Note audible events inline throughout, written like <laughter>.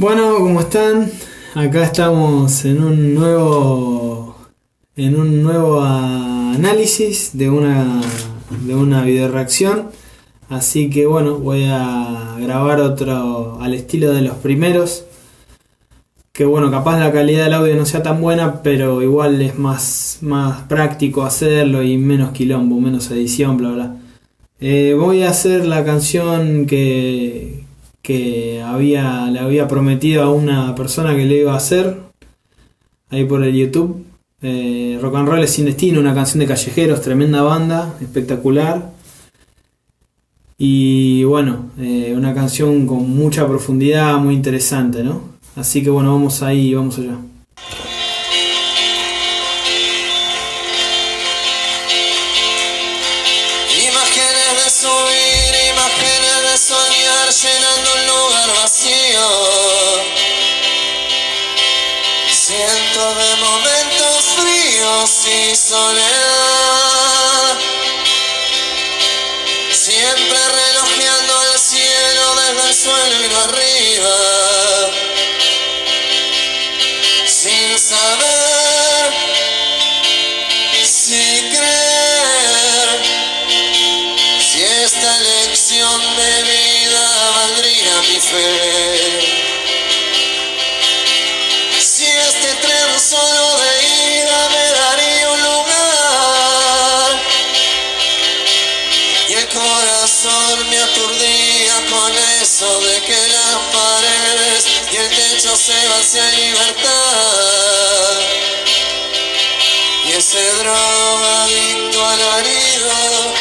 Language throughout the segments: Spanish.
Bueno, ¿cómo están? Acá estamos en un nuevo en un nuevo análisis de una de una video reacción. Así que bueno, voy a grabar otro al estilo de los primeros. Que bueno, capaz la calidad del audio no sea tan buena, pero igual es más, más práctico hacerlo y menos quilombo, menos edición, bla bla. Eh, voy a hacer la canción que, que había, le había prometido a una persona que le iba a hacer ahí por el YouTube. Eh, Rock and Roll es sin destino, una canción de callejeros, tremenda banda, espectacular. Y bueno, eh, una canción con mucha profundidad, muy interesante, ¿no? Así que bueno, vamos ahí, vamos allá. Imágenes de subir, imágenes de soñar llenando Cientos de momentos fríos y soledad. Siempre relojeando el cielo desde el suelo y arriba. Sin saber si creer. Si esta lección de vida mi fe. Si este tren solo de ida me daría un lugar. Y el corazón me aturdía con eso de que las paredes y el techo se vacía en libertad. Y ese drogadicto alarido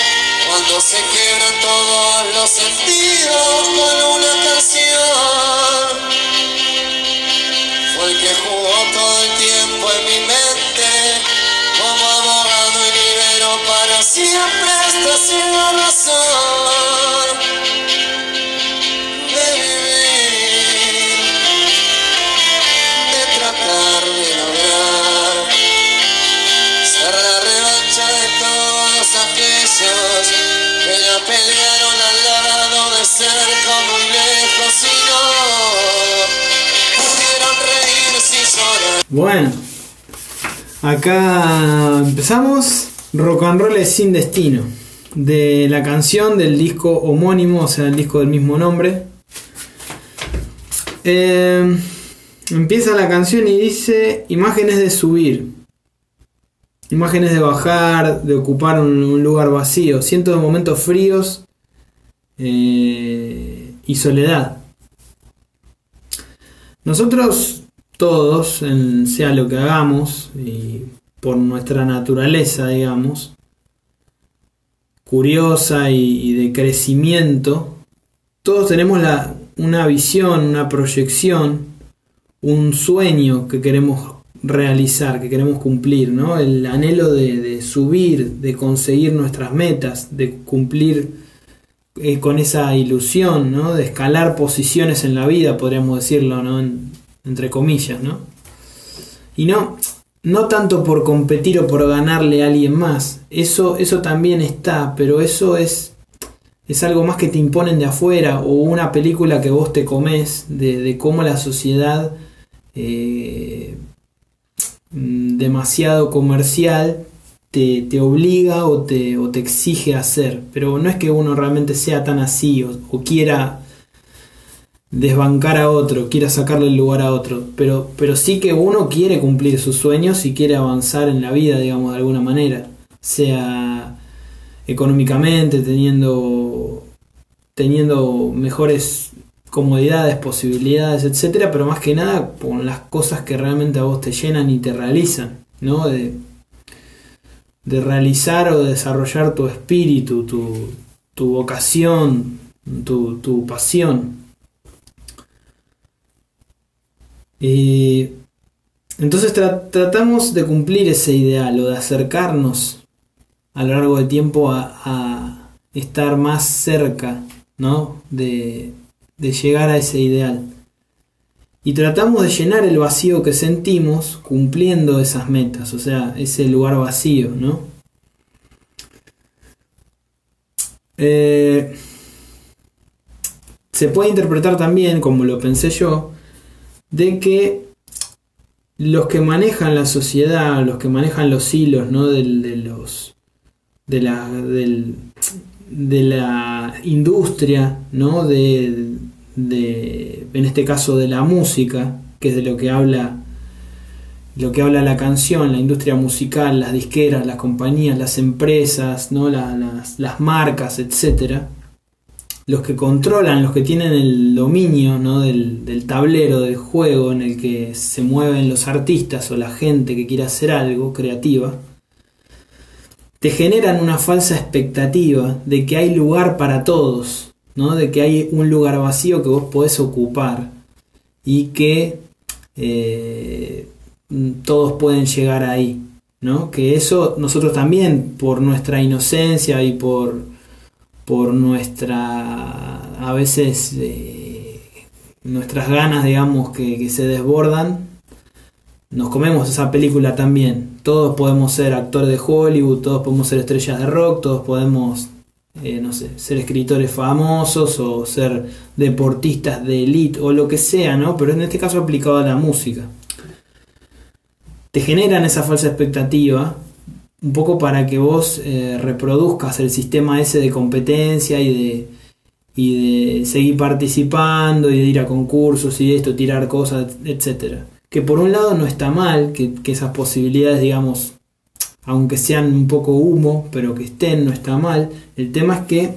cuando se quiebran todos los sentidos con una siempre esta ciega razón de vivir de tratar de lograr ser la revancha de todos aquellos que ya pelearon al lado de cerca o muy lejos y no pudieron reírse y llorar. Bueno, acá empezamos. Rock and Roll es sin destino. De la canción del disco homónimo, o sea, el disco del mismo nombre. Eh, empieza la canción y dice imágenes de subir. Imágenes de bajar, de ocupar un, lugar vacío. Cientos de momentos fríos eh, y soledad. Nosotros todos, sea lo que hagamos, y por nuestra naturaleza, digamos, curiosa y, de crecimiento, todos tenemos la- una visión, una proyección, un sueño que queremos realizar, que queremos cumplir, ¿no? El anhelo de, de subir, de conseguir nuestras metas, de cumplir eh, con esa ilusión, ¿no? De escalar posiciones en la vida, podríamos decirlo, ¿no? En- entre comillas, ¿no? Y no, no tanto por competir o por ganarle a alguien más. Eso, eso también está, pero eso es, es algo más que te imponen de afuera o una película que vos te comes de, de cómo la sociedad eh, mm, demasiado comercial te, te obliga o te, o te exige hacer. Pero no es que uno realmente sea tan así o, o quiera desbancar a otro, quiera sacarle el lugar a otro, pero, pero sí que uno quiere cumplir sus sueños y quiere avanzar en la vida, digamos, de alguna manera, sea económicamente, teniendo, teniendo mejores comodidades, posibilidades, etcétera, pero más que nada con las cosas que realmente a vos te llenan y te realizan, ¿no? De, de realizar o de desarrollar tu espíritu, tu, tu vocación, tu, tu pasión. Y entonces tra- tratamos de cumplir ese ideal o de acercarnos a lo largo del tiempo a, estar más cerca, ¿no? De, de llegar a ese ideal. Y tratamos de llenar el vacío que sentimos cumpliendo esas metas, o sea, ese lugar vacío, ¿no? Eh, se puede interpretar también, como lo pensé yo, de que los que manejan la sociedad, los que manejan los hilos ¿no? de, los, de, la, de la industria, ¿no? de, de, en este caso de la música, que es de lo que habla lo que habla la canción, la industria musical, las disqueras, las compañías, las empresas, ¿no? las, las marcas, etcétera los que controlan, los que tienen el dominio ¿no? del, del, tablero del juego en el que se mueven los artistas o la gente que quiere hacer algo creativa, te generan una falsa expectativa de que hay lugar para todos, ¿no? de que hay un lugar vacío que vos podés ocupar y que eh, todos pueden llegar ahí. ¿no? Que eso nosotros también, por nuestra inocencia y por por nuestra, a veces, eh, nuestras ganas, digamos, que, se desbordan, nos comemos esa película también. Todos podemos ser actores de Hollywood, todos podemos ser estrellas de rock, todos podemos, eh, no sé, ser escritores famosos o ser deportistas de elite o lo que sea, ¿no? Pero en este caso aplicado a la música. Te generan esa falsa expectativa un poco para que vos eh, reproduzcas el sistema ese de competencia y de, y de seguir participando y de ir a concursos y de esto, tirar cosas, etc. Que por un lado no está mal, que, esas posibilidades, digamos, aunque sean un poco humo, pero que estén, no está mal. El tema es que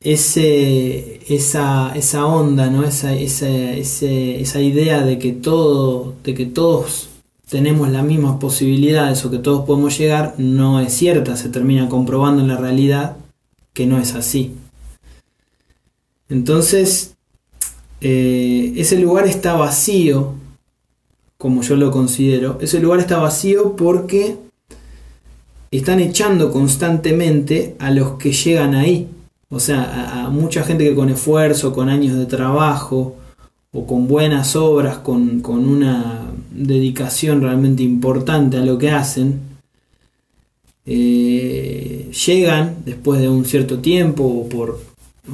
ese, esa, esa onda, ¿no? esa, esa, esa idea de que todo, de que todos tenemos las mismas posibilidades o que todos podemos llegar no es cierta, se termina comprobando en la realidad que no es así. Entonces, eh, ese lugar está vacío, como yo lo considero, ese lugar está vacío porque están echando constantemente a los que llegan ahí. O sea, a mucha gente que con esfuerzo, con años de trabajo, o con buenas obras, con, una dedicación realmente importante a lo que hacen, eh, llegan después de un cierto tiempo o por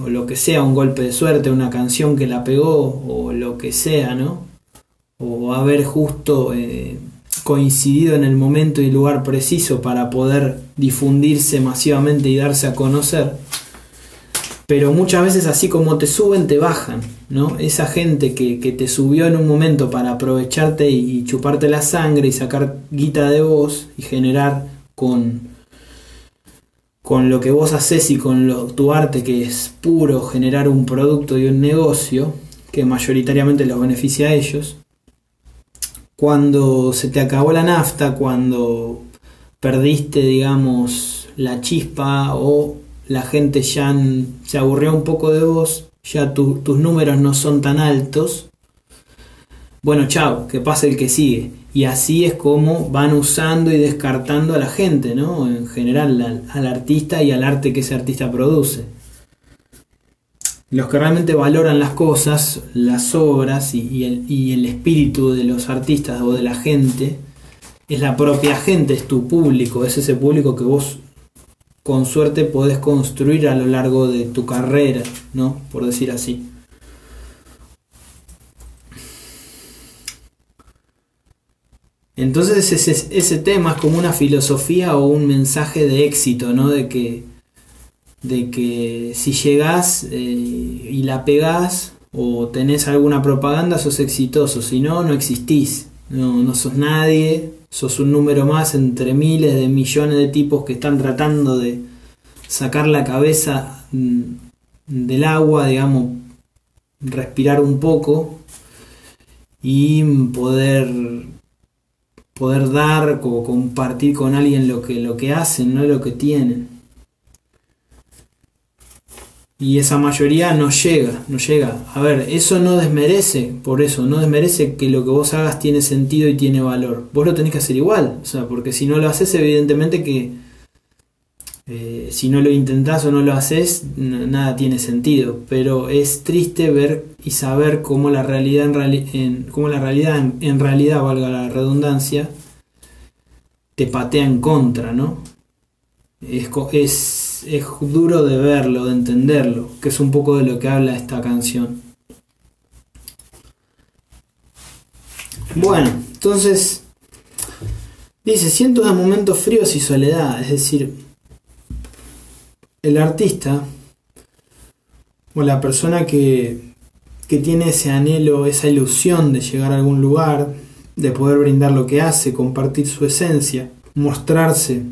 lo que sea, un golpe de suerte, una canción que la pegó o lo que sea, ¿no? O haber justo eh, coincidido en el momento y lugar preciso para poder difundirse masivamente y darse a conocer pero muchas veces así como te suben, te bajan, ¿no? Esa gente que, te subió en un momento para aprovecharte y, chuparte la sangre y sacar guita de vos y generar con, con lo que vos haces y con lo, tu arte que es puro, generar un producto y un negocio que mayoritariamente los beneficia a ellos. Cuando se te acabó la nafta, cuando perdiste, digamos, la chispa o la gente ya se aburrió un poco de vos, ya tus números no son tan altos. Bueno, chao, que pase el que sigue. Y así es como van usando y descartando a la gente, ¿no? En general, al, artista y al arte que ese artista produce. Los que realmente valoran las cosas, las obras y, el, y el espíritu de los artistas o de la gente, es la propia gente, es tu público, es ese público que vos con suerte podés construir a lo largo de tu carrera, ¿no? Por decir así. Entonces ese, tema es como una filosofía o un mensaje de éxito, ¿no? De que, de que si llegás eh, y la pegás o tenés alguna propaganda, sos exitoso, si no, no existís, no, no sos nadie, sos un número más entre miles de millones de tipos que están tratando de sacar la cabeza mm, del agua, digamos, respirar un poco y poder poder dar o compartir con alguien lo que, lo que hacen, no lo que tienen. Y esa mayoría no llega, no llega. A ver, eso no desmerece, por eso, no desmerece que lo que vos hagas tiene sentido y tiene valor. Vos lo tenés que hacer igual, o sea, porque si no lo haces, evidentemente que eh, si no lo intentás o no lo haces, nada tiene sentido. Pero es triste ver y saber cómo la realidad en, cómo la realidad en, realidad, valga la redundancia, te patea en contra, ¿no? Es, es es, duro de verlo, de entenderlo, que es un poco de lo que habla esta canción. Bueno, entonces dice cientos de momentos fríos y soledad, es decir, el artista o la persona que, que tiene ese anhelo, esa ilusión de llegar a algún lugar, de poder brindar lo que hace, compartir su esencia, mostrarse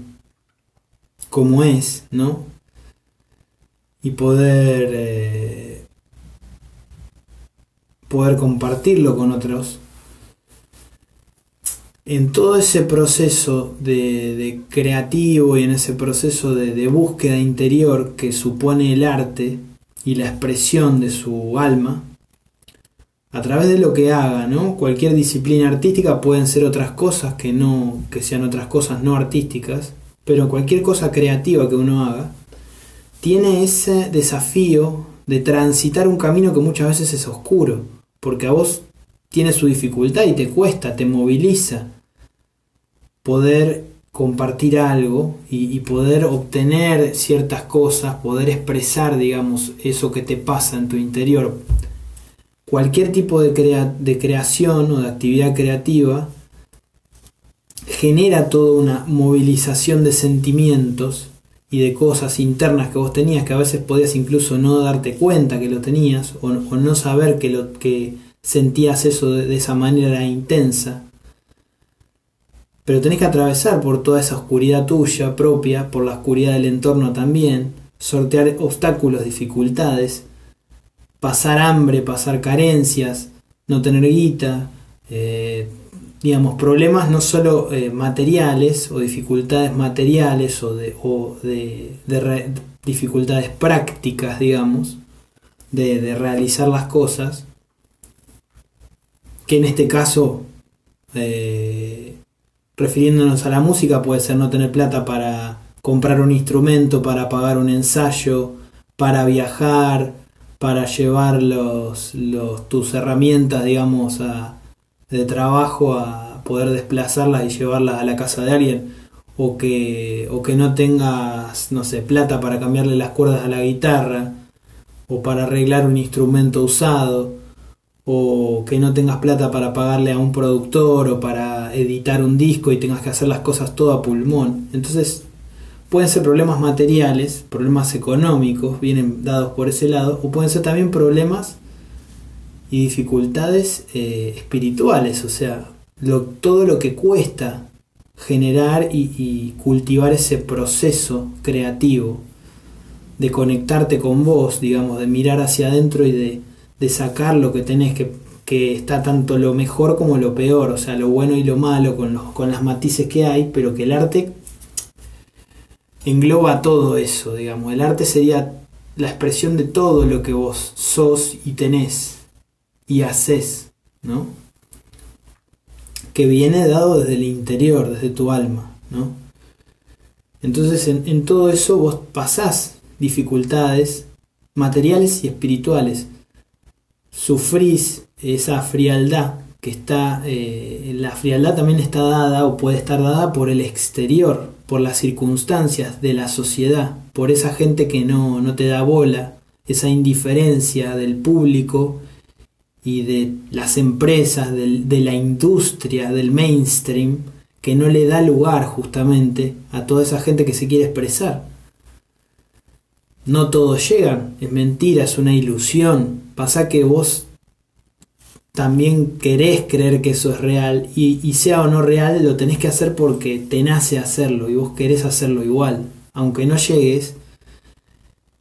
como es, ¿no? Y poder, eh, poder compartirlo con otros. En todo ese proceso de, creativo y en ese proceso de, de búsqueda interior que supone el arte y la expresión de su alma, a través de lo que haga, ¿no? Cualquier disciplina artística pueden ser otras cosas que no que sean otras cosas no artísticas, pero cualquier cosa creativa que uno haga tiene ese desafío de transitar un camino que muchas veces es oscuro, porque a vos tiene su dificultad y te cuesta, te moviliza poder compartir algo y, poder obtener ciertas cosas, poder expresar, digamos, eso que te pasa en tu interior. Cualquier tipo de creación o de actividad creativa genera toda una movilización de sentimientos y de cosas internas que vos tenías que a veces podías incluso no darte cuenta que lo tenías o, no saber que, lo, que sentías eso de, esa manera intensa. Pero tenés que atravesar por toda esa oscuridad tuya propia, por la oscuridad del entorno también, sortear obstáculos, dificultades pasar hambre, pasar carencias, no tener guita, eh, digamos, problemas no solo eh, materiales o dificultades materiales o de, o de, dificultades prácticas, digamos, de, realizar las cosas, que en este caso, eh, refiriéndonos a la música, puede ser no tener plata para comprar un instrumento, para pagar un ensayo, para viajar, para llevar los, tus herramientas, digamos, de trabajo a poder desplazarlas y llevarlas a la casa de alguien, o que, o que no tengas, no sé, plata para cambiarle las cuerdas a la guitarra, o para arreglar un instrumento usado, o que no tengas plata para pagarle a un productor o para editar un disco y tengas que hacer las cosas todo a pulmón. Entonces Pueden ser problemas materiales, problemas económicos, vienen dados por ese lado, o pueden ser también problemas y dificultades eh, espirituales, o sea, todo lo que cuesta generar y, cultivar ese proceso creativo, de conectarte con vos, digamos, de mirar hacia adentro y de, sacar lo que tenés, que, que, está tanto lo mejor como lo peor, o sea, lo bueno y lo malo, con, los, con las matices que hay, pero que el arte engloba todo eso, digamos. El arte sería la expresión de todo lo que vos sos y tenés y haces, ¿no? Que viene dado desde el interior, desde tu alma, ¿no? Entonces en, todo eso vos pasás dificultades materiales y espirituales. Sufrís esa frialdad que está, eh, la frialdad también está dada o puede estar dada por el exterior, por las circunstancias de la sociedad, por esa gente que no, no te da bola, esa indiferencia del público y de las empresas, de la industria, del mainstream, que no le da lugar justamente a toda esa gente que se quiere expresar. No todos llegan, es mentira, es una ilusión. Pasa que vos también querés creer que eso es real y, sea o no real, lo tenés que hacer porque te nace hacerlo y vos querés hacerlo igual. Aunque no llegues,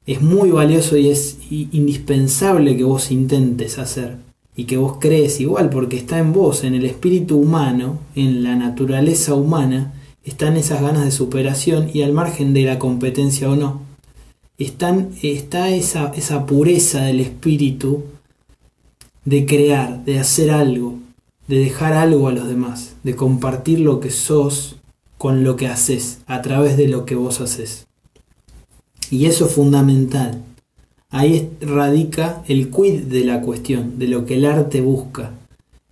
es muy valioso y es indispensable que vos intentes hacer y que vos crees igual porque está en vos, en el espíritu humano, en la naturaleza humana, están esas ganas de superación y al margen de la competencia o no. Están, está esa, esa pureza del espíritu de crear, de hacer algo, de dejar algo a los demás, de compartir lo que sos con lo que haces, a través de lo que vos haces. Y eso es fundamental. Ahí radica el quid de la cuestión, de lo que el arte busca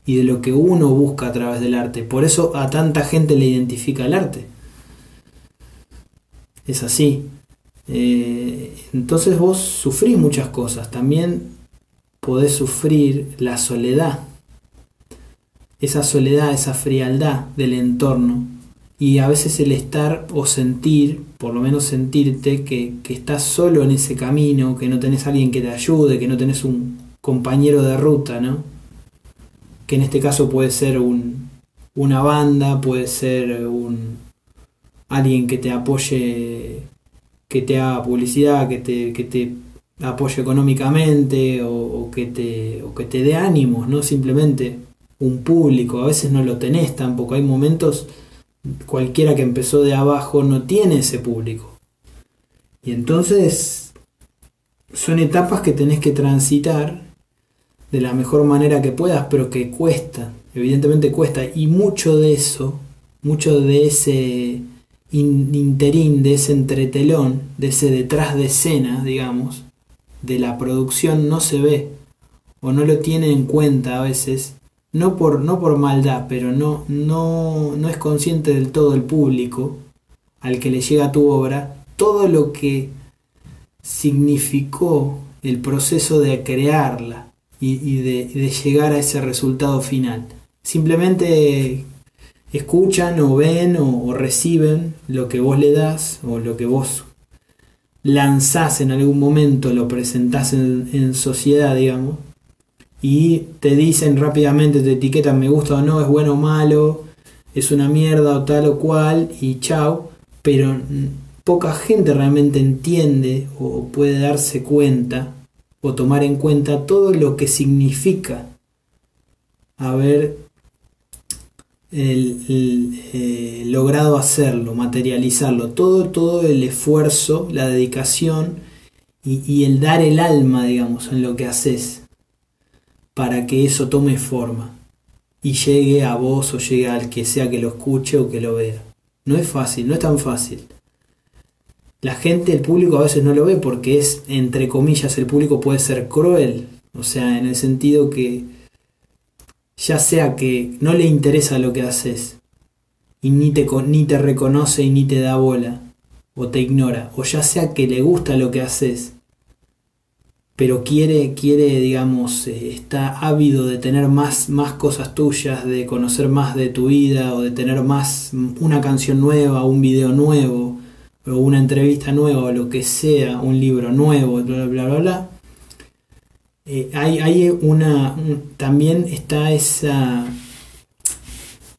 y de lo que uno busca a través del arte. Por eso a tanta gente le identifica el arte. Es así. Eh, entonces vos sufrís muchas cosas. También podés sufrir la soledad. esa soledad, esa frialdad del entorno y a veces el estar o sentir, por lo menos sentirte que, que estás solo en ese camino, que no tenés alguien que te ayude, que no tenés un compañero de ruta, ¿no? Que en este caso puede ser un, una banda, puede ser un alguien que te apoye, que te haga publicidad, que te, que te apoye económicamente o, o, que te, o que te dé ánimos, no simplemente un público, a veces no lo tenés tampoco, hay momentos cualquiera que empezó de abajo no tiene ese público. Y entonces son etapas que tenés que transitar de la mejor manera que puedas, pero que cuesta, evidentemente cuesta. Y mucho de eso, mucho de ese interín, de ese entretelón, de ese detrás de escena, digamos, de la producción no se ve o no lo tiene en cuenta a veces no por, no por maldad, pero no, no, no es consciente del todo el público al que le llega tu obra todo lo que significó el proceso de crearla y, de, llegar a ese resultado final. Simplemente escuchan o ven o, reciben lo que vos le das o lo que vos lanzás en algún momento, lo presentás en, en sociedad, digamos, y te dicen rápidamente, te etiquetan me gusta o no, es bueno o malo, es una mierda o tal o cual y chao, pero poca gente realmente entiende o puede darse cuenta o tomar en cuenta todo lo que significa haber eh, logrado hacerlo, materializarlo, todo, todo el esfuerzo, la dedicación y el dar el alma, digamos, en lo que haces para que eso tome forma y llegue a vos o llegue al que sea que lo escuche o que lo vea. No es fácil, no es tan fácil. La gente, el público a veces no lo ve porque es, entre comillas, el público puede ser cruel. O sea, en el sentido que ya sea que no le interesa lo que haces y ni te, ni te reconoce y ni te da bola o te ignora, o ya sea que le gusta lo que haces pero quiere, quiere, digamos, eh, está ávido de tener más, más cosas tuyas, de conocer más de tu vida o de tener más una canción nueva, un video nuevo, o una entrevista nueva, o lo que sea, un libro nuevo, bla, bla, bla, bla. Eh, hay, hay, una, también está esa,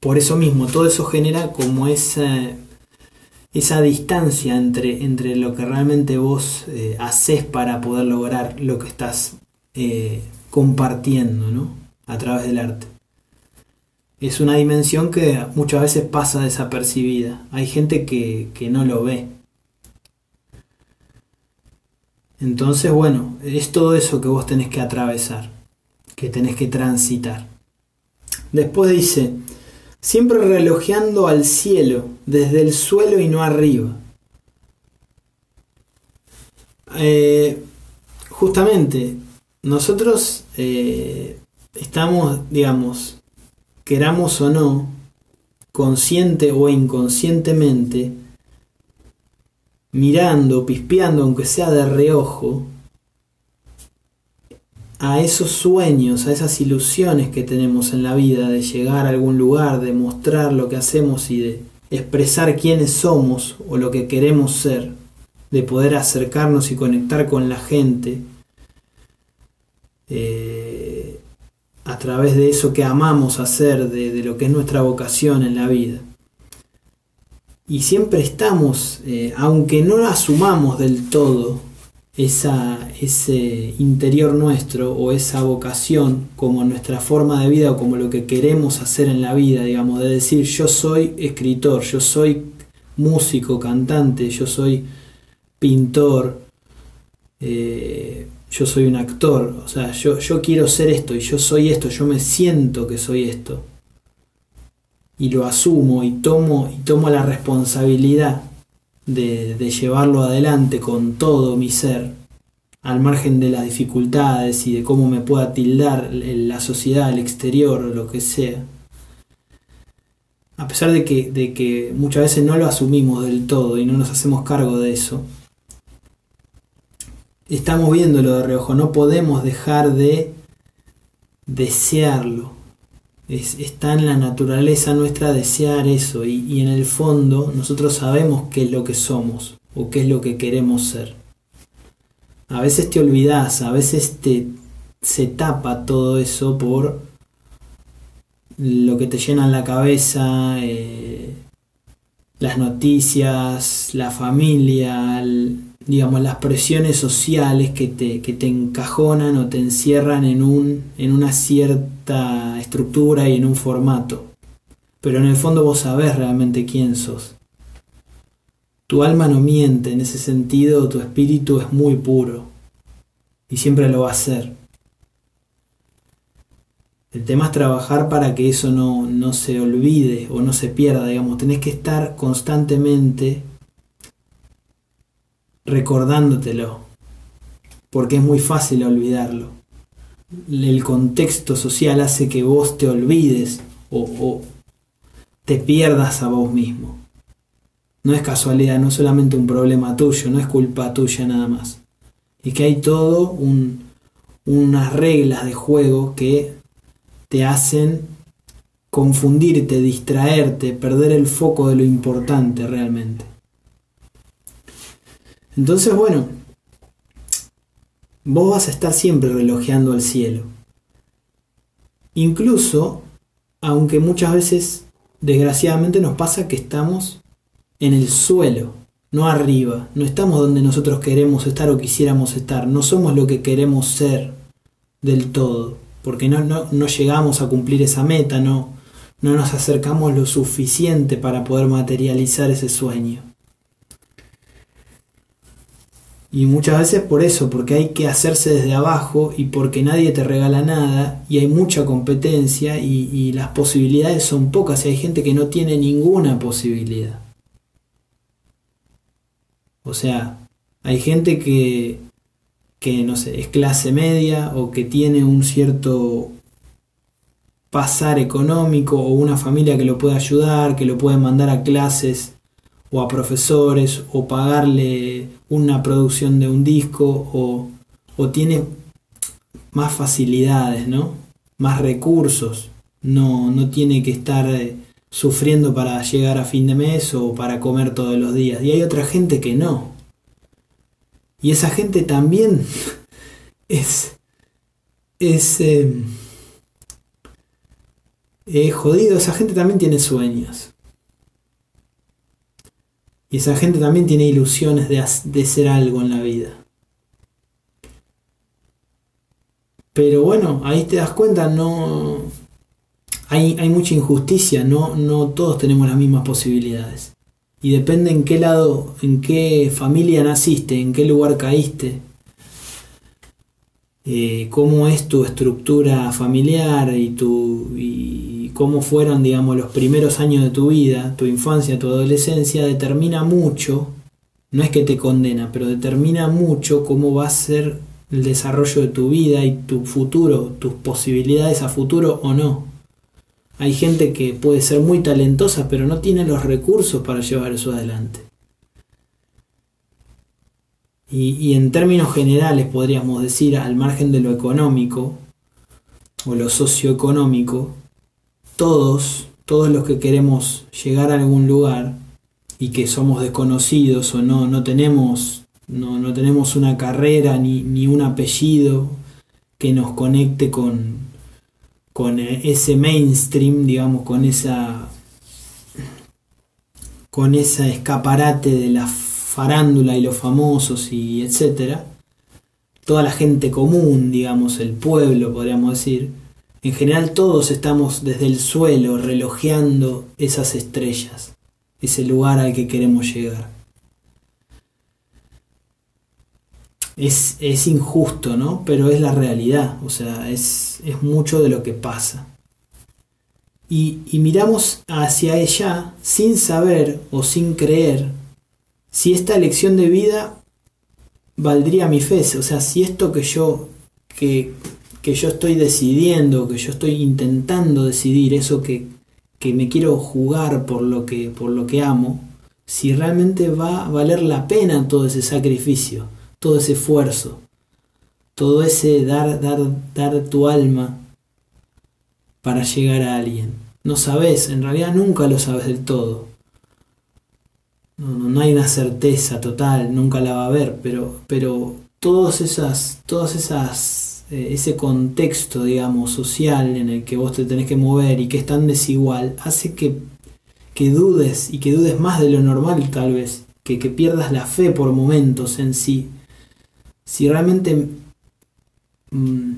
por eso mismo, todo eso genera como esa esa distancia entre, entre lo que realmente vos eh, haces para poder lograr lo que estás eh, compartiendo ¿no? a través del arte. Es una dimensión que muchas veces pasa desapercibida. Hay gente que, que no lo ve. Entonces, bueno, es todo eso que vos tenés que atravesar, que tenés que transitar. Después dice, siempre relojeando al cielo, desde el suelo y no arriba. Eh, justamente, nosotros eh, estamos, digamos, queramos o no, consciente o inconscientemente, mirando, pispeando, aunque sea de reojo, a esos sueños, a esas ilusiones que tenemos en la vida de llegar a algún lugar, de mostrar lo que hacemos y de expresar quiénes somos o lo que queremos ser, de poder acercarnos y conectar con la gente eh, a través de eso que amamos hacer, de, lo que es nuestra vocación en la vida. Y siempre estamos, eh, aunque no lo asumamos del todo, esa, ese interior nuestro o esa vocación como nuestra forma de vida o como lo que queremos hacer en la vida, digamos, de decir yo soy escritor, yo soy músico, cantante, yo soy pintor, eh, yo soy un actor, o sea, yo, yo quiero ser esto y yo soy esto, yo me siento que soy esto. Y lo asumo y tomo, y tomo la responsabilidad de, llevarlo adelante con todo mi ser, al margen de las dificultades y de cómo me pueda tildar la sociedad, el exterior lo que sea. A pesar de que, de que muchas veces no lo asumimos del todo y no nos hacemos cargo de eso, estamos viéndolo de reojo, no podemos dejar de desearlo, Es, está en la naturaleza nuestra desear eso y, en el fondo nosotros sabemos qué es lo que somos o qué es lo que queremos ser. A veces te olvidas, a veces te, se tapa todo eso por lo que te llena la cabeza, eh, las noticias, la familia, digamos, las presiones sociales que te, que te encajonan o te encierran en, un, en una cierta estructura y en un formato. Pero en el fondo vos sabés realmente quién sos. Tu alma no miente, en ese sentido tu espíritu es muy puro y siempre lo va a ser. El tema es trabajar para que eso no, no se olvide o no se pierda, digamos. Tenés que estar constantemente recordándotelo, porque es muy fácil olvidarlo. El contexto social hace que vos te olvides o, o te pierdas a vos mismo. No es casualidad, no es solamente un problema tuyo, no es culpa tuya nada más. Y que hay todo un, unas reglas de juego que te hacen confundirte, distraerte, perder el foco de lo importante realmente. Entonces, bueno, vos vas a estar siempre relojeando al cielo. Incluso, aunque muchas veces, desgraciadamente, nos pasa que estamos en el suelo, no arriba, no estamos donde nosotros queremos estar o quisiéramos estar, no somos lo que queremos ser del todo porque no, no, llegamos a cumplir esa meta, no, no nos acercamos lo suficiente para poder materializar ese sueño. Y muchas veces por eso, porque hay que hacerse desde abajo y porque nadie te regala nada y hay mucha competencia y, las posibilidades son pocas y hay gente que no tiene ninguna posibilidad. O sea, hay gente que que no sé, es clase media o que tiene un cierto pasar económico o una familia que lo puede ayudar, que lo puede mandar a clases o a profesores o pagarle una producción de un disco o, o tiene más facilidades, ¿no? Más recursos. No, no tiene que estar eh, sufriendo para llegar a fin de mes o para comer todos los días. Y hay otra gente que no. Y esa gente también <laughs> es, es, eh, jodido, esa gente también tiene sueños. Y esa gente también tiene ilusiones de, de ser algo en la vida. Pero bueno, ahí te das cuenta, no. Hay, hay mucha injusticia, no, no todos tenemos las mismas posibilidades y depende en qué lado, en qué familia naciste, en qué lugar caíste, eh, cómo es tu estructura familiar y, tu, y cómo fueron, digamos, los primeros años de tu vida, tu infancia, tu adolescencia, determina mucho, no es que te condena, pero determina mucho cómo va a ser el desarrollo de tu vida y tu futuro, tus posibilidades a futuro o no. Hay gente que puede ser muy talentosa, pero no tiene los recursos para llevar eso adelante. Y, en términos generales podríamos decir, al margen de lo económico o lo socioeconómico, todos, todos los que queremos llegar a algún lugar y que somos desconocidos o no, no tenemos, no, no tenemos una carrera ni, ni un apellido que nos conecte con, con ese mainstream, digamos, con esa con ese escaparate de la farándula y los famosos y etcétera, toda la gente común, digamos, el pueblo, podríamos decir, en general todos estamos desde el suelo relojeando esas estrellas, ese lugar al que queremos llegar. es, injusto, ¿no? Pero es la realidad, o sea, es, mucho de lo que pasa. Y, y, miramos hacia ella sin saber o sin creer si esta elección de vida valdría mi fe, o sea, si esto que yo, que, que yo estoy decidiendo, que yo estoy intentando decidir, eso que, que me quiero jugar por lo que, por lo que amo, si realmente va a valer la pena todo ese sacrificio todo ese esfuerzo, todo ese dar, dar, dar tu alma para llegar a alguien. No sabes, en realidad nunca lo sabes del todo. No, no, hay una certeza total, nunca la va a haber, pero, pero todas esas, todas esas, eh, ese contexto, digamos, social en el que vos te tenés que mover y que es tan desigual, hace que, que dudes y que dudes más de lo normal tal vez, que, que pierdas la fe por momentos en sí. Si realmente mm,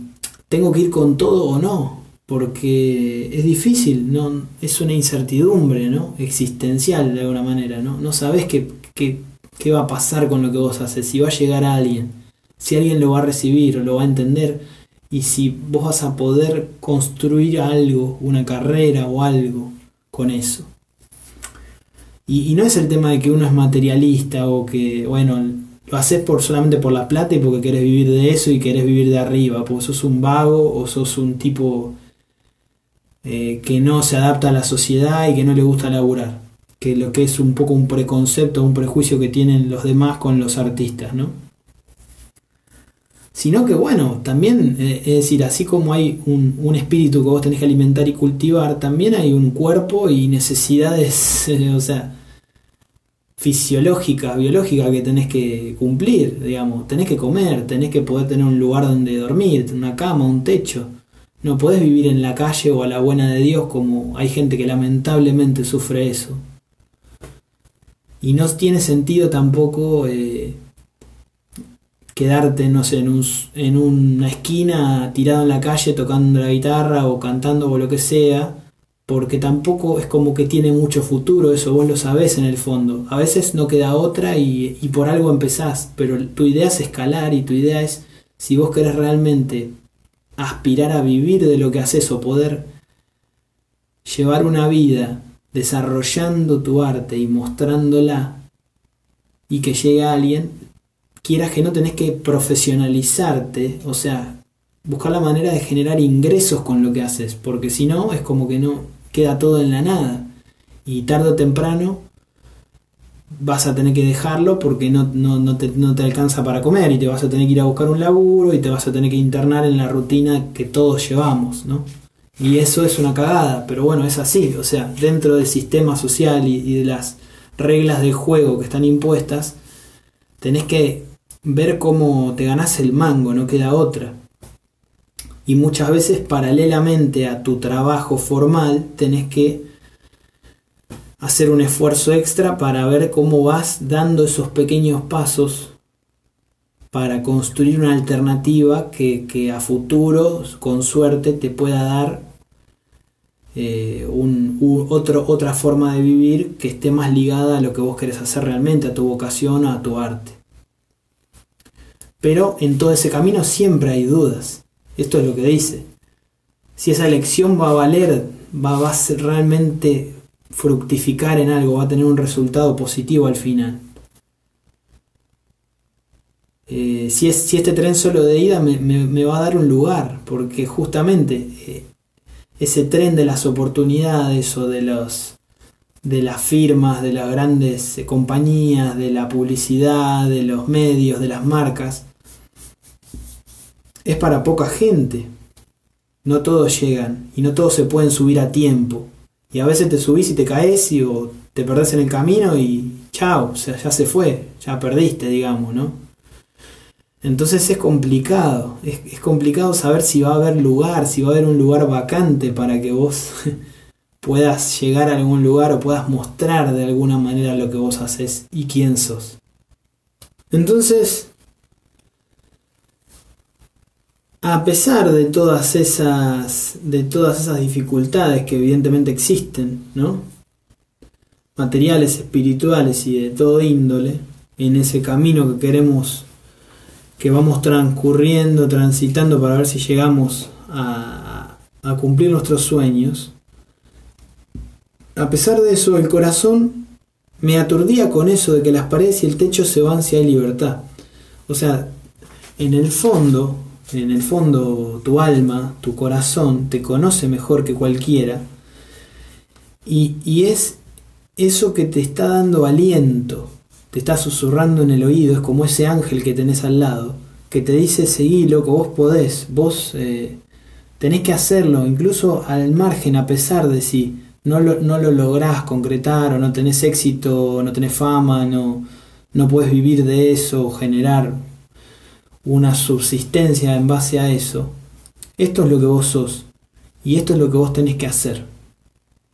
tengo que ir con todo o no, porque es difícil, ¿no? es una incertidumbre ¿no? existencial de alguna manera, ¿no? no sabes qué, qué, qué, va a pasar con lo que vos haces, si va a llegar a alguien, si alguien lo va a recibir o lo va a entender, y si vos vas a poder construir algo, una carrera o algo con eso. Y, y no es el tema de que uno es materialista o que, bueno, lo haces por, solamente por la plata y porque querés vivir de eso y querés vivir de arriba, porque sos un vago o sos un tipo eh, que no se adapta a la sociedad y que no le gusta laburar. Que lo que es un poco un preconcepto, un prejuicio que tienen los demás con los artistas, ¿no? Sino que bueno, también, eh, es decir, así como hay un, espíritu que vos tenés que alimentar y cultivar, también hay un cuerpo y necesidades, <laughs> o sea, fisiológicas, biológicas que tenés que cumplir, digamos. Tenés que comer, tenés que poder tener un lugar donde dormir, una cama, un techo. No podés vivir en la calle o a la buena de Dios como hay gente que lamentablemente sufre eso. Y no tiene sentido tampoco eh, quedarte, no sé, en, en una esquina tirado en la calle tocando la guitarra o cantando o lo que sea, porque tampoco es como que tiene mucho futuro, eso vos lo sabés en el fondo. A veces no queda otra y, y por algo empezás, pero tu idea es escalar y tu idea es, si vos querés realmente aspirar a vivir de lo que haces o poder llevar una vida desarrollando tu arte y mostrándola y que llegue a alguien, quieras que no tenés que profesionalizarte, o sea, buscar la manera de generar ingresos con lo que haces, porque si no es como que no queda todo en la nada. Y tarde o temprano vas a tener que dejarlo porque no, no, te, no, te, alcanza para comer y te vas a tener que ir a buscar un laburo y te vas a tener que internar en la rutina que todos llevamos, ¿no? Y eso es una cagada, pero bueno, es así, o sea, dentro del sistema social y, de las reglas del juego que están impuestas, tenés que ver cómo te ganás el mango, no queda otra. Y muchas veces paralelamente a tu trabajo formal tenés que hacer un esfuerzo extra para ver cómo vas dando esos pequeños pasos para construir una alternativa que, a futuro, con suerte, te pueda dar eh, otro, otra forma de vivir que esté más ligada a lo que vos querés hacer realmente, a tu vocación, a tu arte. Pero en todo ese camino siempre hay dudas. Esto es lo que dice. Si esa elección va a valer, va, va a ser realmente fructificar en algo, va a tener un resultado positivo al final. Eh, si, es, si este tren solo de ida me, va a dar un lugar, porque justamente eh, ese tren de las oportunidades o de los de las firmas, de las grandes eh, compañías, de la publicidad, de los medios, de las marcas, es para poca gente. No todos llegan y no todos se pueden subir a tiempo. Y a veces te subís y te caes y o te perdés en el camino y chao, o sea, ya se fue, ya perdiste, digamos, ¿no? Entonces es complicado, es, complicado saber si va a haber lugar, si va a haber un lugar vacante para que vos <laughs> puedas llegar a algún lugar o puedas mostrar de alguna manera lo que vos haces y quién sos. Entonces, a pesar de todas esas de todas esas dificultades que evidentemente existen, ¿no? materiales, espirituales y de todo índole, en ese camino que queremos que vamos transcurriendo, transitando para ver si llegamos a, a cumplir nuestros sueños. A pesar de eso, el corazón me aturdía con eso de que las paredes y el techo se van si hay libertad. O sea, en el fondo, en el fondo tu alma, tu corazón, te conoce mejor que cualquiera. Y, es eso que te está dando aliento, te está susurrando en el oído, es como ese ángel que tenés al lado, que te dice, seguí loco, vos podés, vos, eh, tenés que hacerlo, incluso al margen, a pesar de si no lo, no lo lográs concretar o no tenés éxito, no tenés fama, no, no puedes vivir de eso, generar una subsistencia en base a eso. Esto es lo que vos sos y esto es lo que vos tenés que hacer,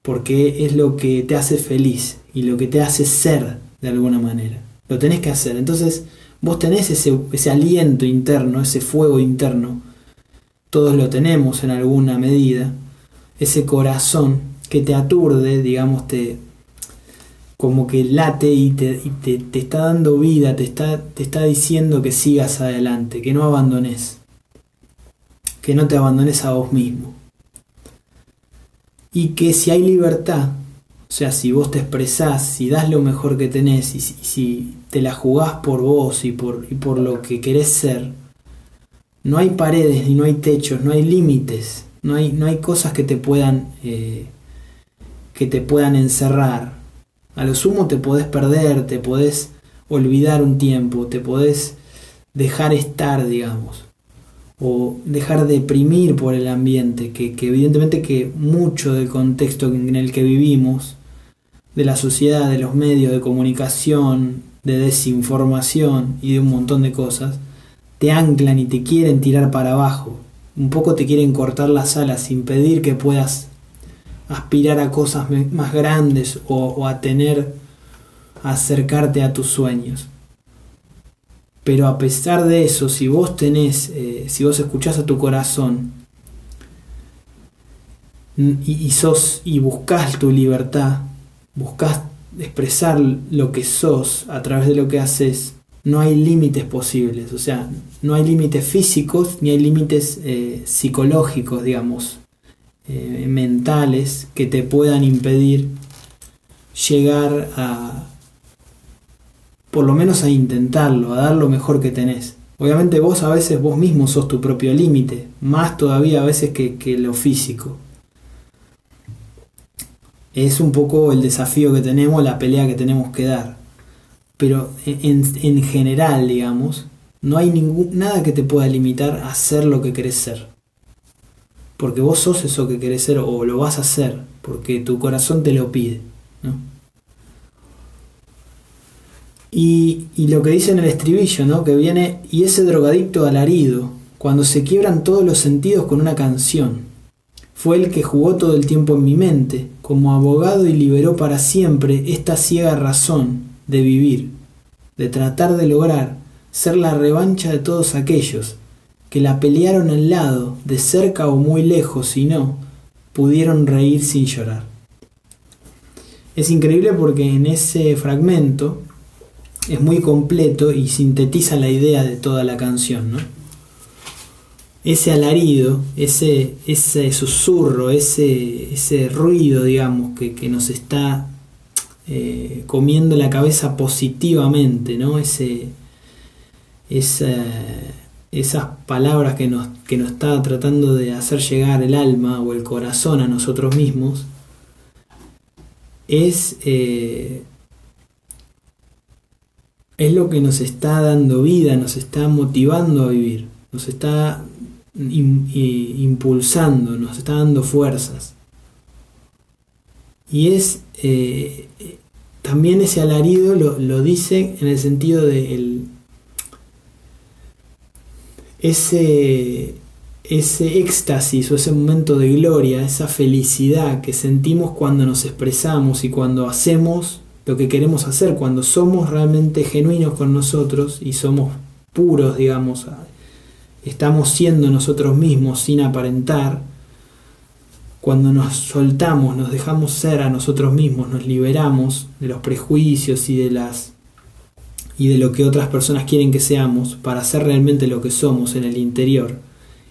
porque es lo que te hace feliz y lo que te hace ser de alguna manera. Lo tenés que hacer. Entonces, vos tenés ese, aliento interno, ese fuego interno. Todos lo tenemos en alguna medida. Ese corazón que te aturde, digamos, te como que late y, te, te, te, está dando vida, te está, te está diciendo que sigas adelante, que no abandones, que no te abandones a vos mismo. Y que si hay libertad, o sea, si vos te expresás, si das lo mejor que tenés y si, te la jugás por vos y por, y por lo que querés ser, no hay paredes ni no hay techos, no hay límites, no hay, no hay cosas que te puedan eh, que te puedan encerrar. A lo sumo te podés perder, te podés olvidar un tiempo, te podés dejar estar, digamos, o dejar deprimir por el ambiente, que, que evidentemente que mucho del contexto en el que vivimos de la sociedad, de los medios de comunicación, de desinformación y de un montón de cosas, te anclan y te quieren tirar para abajo. Un poco te quieren cortar las alas, impedir que puedas aspirar a cosas más grandes o, a tener, a acercarte a tus sueños. Pero a pesar de eso, si vos tenés, eh, si vos escuchás a tu corazón y, sos y buscas tu libertad, buscas expresar lo que sos a través de lo que haces, no hay límites posibles. O sea, no hay límites físicos ni hay límites eh, psicológicos, digamos, eh, mentales que te puedan impedir llegar a, por lo menos a intentarlo, a dar lo mejor que tenés. Obviamente vos a veces vos mismo sos tu propio límite, más todavía a veces que, que lo físico es un poco el desafío que tenemos, la pelea que tenemos que dar. Pero en, general, digamos, no hay ningún, nada que te pueda limitar a ser lo que querés ser. Porque vos sos eso que querés ser o lo vas a hacer, porque tu corazón te lo pide. Y, y, lo que dice en el estribillo, ¿no? que viene, y ese drogadicto alarido, cuando se quiebran todos los sentidos con una canción, fue el que jugó todo el tiempo en mi mente, como abogado y liberó para siempre esta ciega razón de vivir, de tratar de lograr ser la revancha de todos aquellos que la pelearon al lado, de cerca o muy lejos, y no, pudieron reír sin llorar. Es increíble porque en ese fragmento es muy completo y sintetiza la idea de toda la canción, ¿no? ese alarido, ese, ese susurro, ese, ese ruido, digamos, que, nos está eh, comiendo la cabeza positivamente, ¿no? Ese, esas palabras que nos, que nos está tratando de hacer llegar el alma o el corazón a nosotros mismos, es, eh, es lo que nos está dando vida, nos está motivando a vivir, nos está impulsando, nos está dando fuerzas. Y es eh, también ese alarido lo, dice en el sentido de el, ese, ese éxtasis o ese momento de gloria, esa felicidad que sentimos cuando nos expresamos y cuando hacemos lo que queremos hacer, cuando somos realmente genuinos con nosotros y somos puros, digamos, estamos siendo nosotros mismos sin aparentar, cuando nos soltamos, nos dejamos ser a nosotros mismos, nos liberamos de los prejuicios y de las y de lo que otras personas quieren que seamos para ser realmente lo que somos en el interior.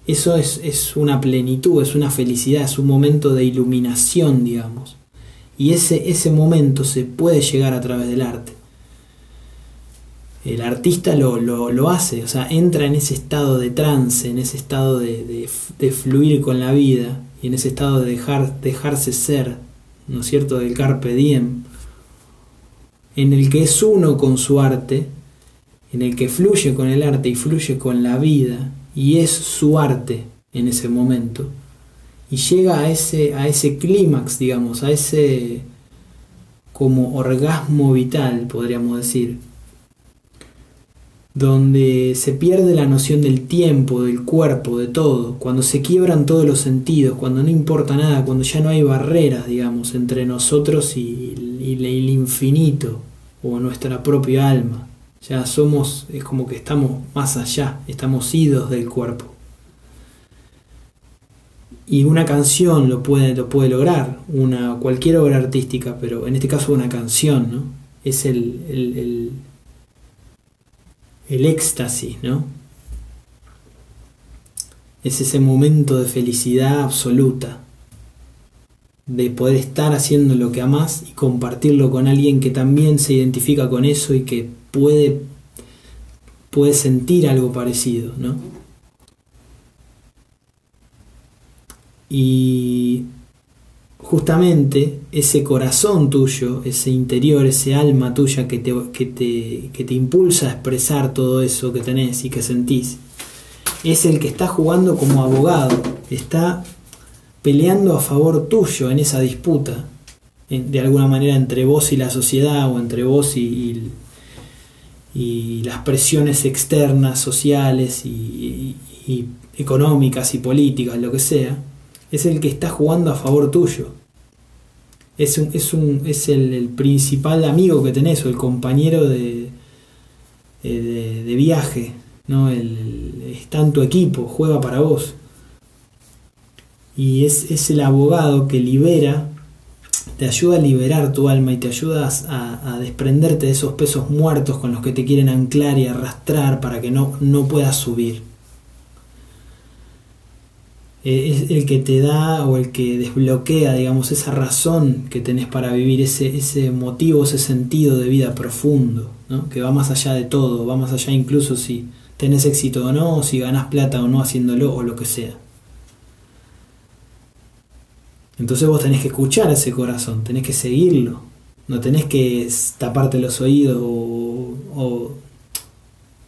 Eso es, es una plenitud, es una felicidad, es un momento de iluminación, digamos. Y ese, ese momento se puede llegar a través del arte el artista lo, lo, hace, o sea, entra en ese estado de trance, en ese estado de, de, fluir con la vida y en ese estado de dejar, dejarse ser, ¿no es cierto?, del carpe diem, en el que es uno con su arte, en el que fluye con el arte y fluye con la vida y es su arte en ese momento. y llega a ese, a ese clímax, digamos, a ese como orgasmo vital, podríamos decir, donde se pierde la noción del tiempo, del cuerpo, de todo, cuando se quiebran todos los sentidos, cuando no importa nada, cuando ya no hay barreras, digamos, entre nosotros y, el infinito o nuestra propia alma. Ya somos, es como que estamos más allá, estamos idos del cuerpo. Y una canción lo puede, lo puede lograr, una, cualquier obra artística, pero en este caso una canción, ¿no? Es el, el el éxtasis, ¿no? Es ese momento de felicidad absoluta, de poder estar haciendo lo que amas y compartirlo con alguien que también se identifica con eso y que puede, puede sentir algo parecido, ¿no? Y justamente ese corazón tuyo, ese interior, ese alma tuya que te, que te, que te impulsa a expresar todo eso que tenés y que sentís, es el que está jugando como abogado, está peleando a favor tuyo en esa disputa, de alguna manera entre vos y la sociedad o entre vos y, las presiones externas, sociales y, económicas y políticas, lo que sea, es el que está jugando a favor tuyo. Es, un, es, un, es el, principal amigo que tenés o el compañero de, eh, de, viaje. ¿no? El, está en tu equipo, juega para vos. Y es, es, el abogado que libera, te ayuda a liberar tu alma y te ayuda a, desprenderte de esos pesos muertos con los que te quieren anclar y arrastrar para que no, no puedas subir. Eh, es el que te da o el que desbloquea, digamos, esa razón que tenés para vivir, ese, ese motivo, ese sentido de vida profundo, ¿no? que va más allá de todo, va más allá incluso si tenés éxito o no, si ganás plata o no haciéndolo o lo que sea. Entonces vos tenés que escuchar ese corazón, tenés que seguirlo, no tenés que taparte los oídos o,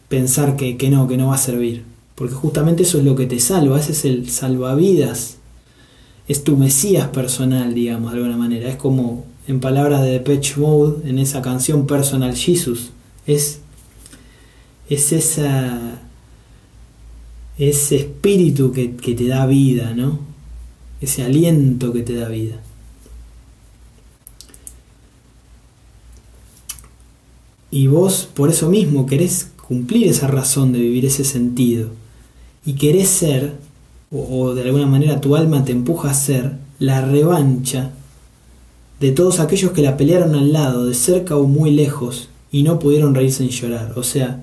pensar que, que no, que no va a servir. Porque justamente eso es lo que te salva, ese es el salvavidas. Es tu Mesías personal, digamos, de alguna manera. Es como, en palabras de Depeche Mode, en esa canción Personal Jesus. Es, es esa, ese espíritu que, que te da vida, ¿no? Ese aliento que te da vida. Y vos por eso mismo querés cumplir esa razón de vivir ese sentido y querés ser, o, de alguna manera tu alma te empuja a ser, la revancha de todos aquellos que la pelearon al lado, de cerca o muy lejos, y no pudieron reírse ni llorar. O sea,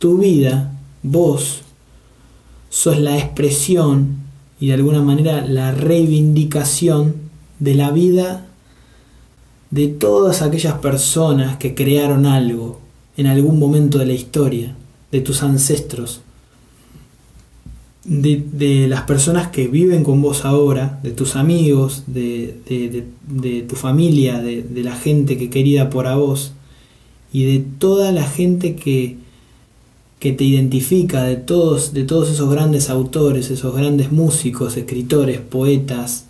tu vida, vos, sos la expresión y de alguna manera la reivindicación de la vida de todas aquellas personas que crearon algo en algún momento de la historia, de tus ancestros, de, las personas que viven con vos ahora, de tus amigos, de, de tu familia, de, la gente que querida por a vos y de toda la gente que, que te identifica, de todos, de todos esos grandes autores, esos grandes músicos, escritores, poetas,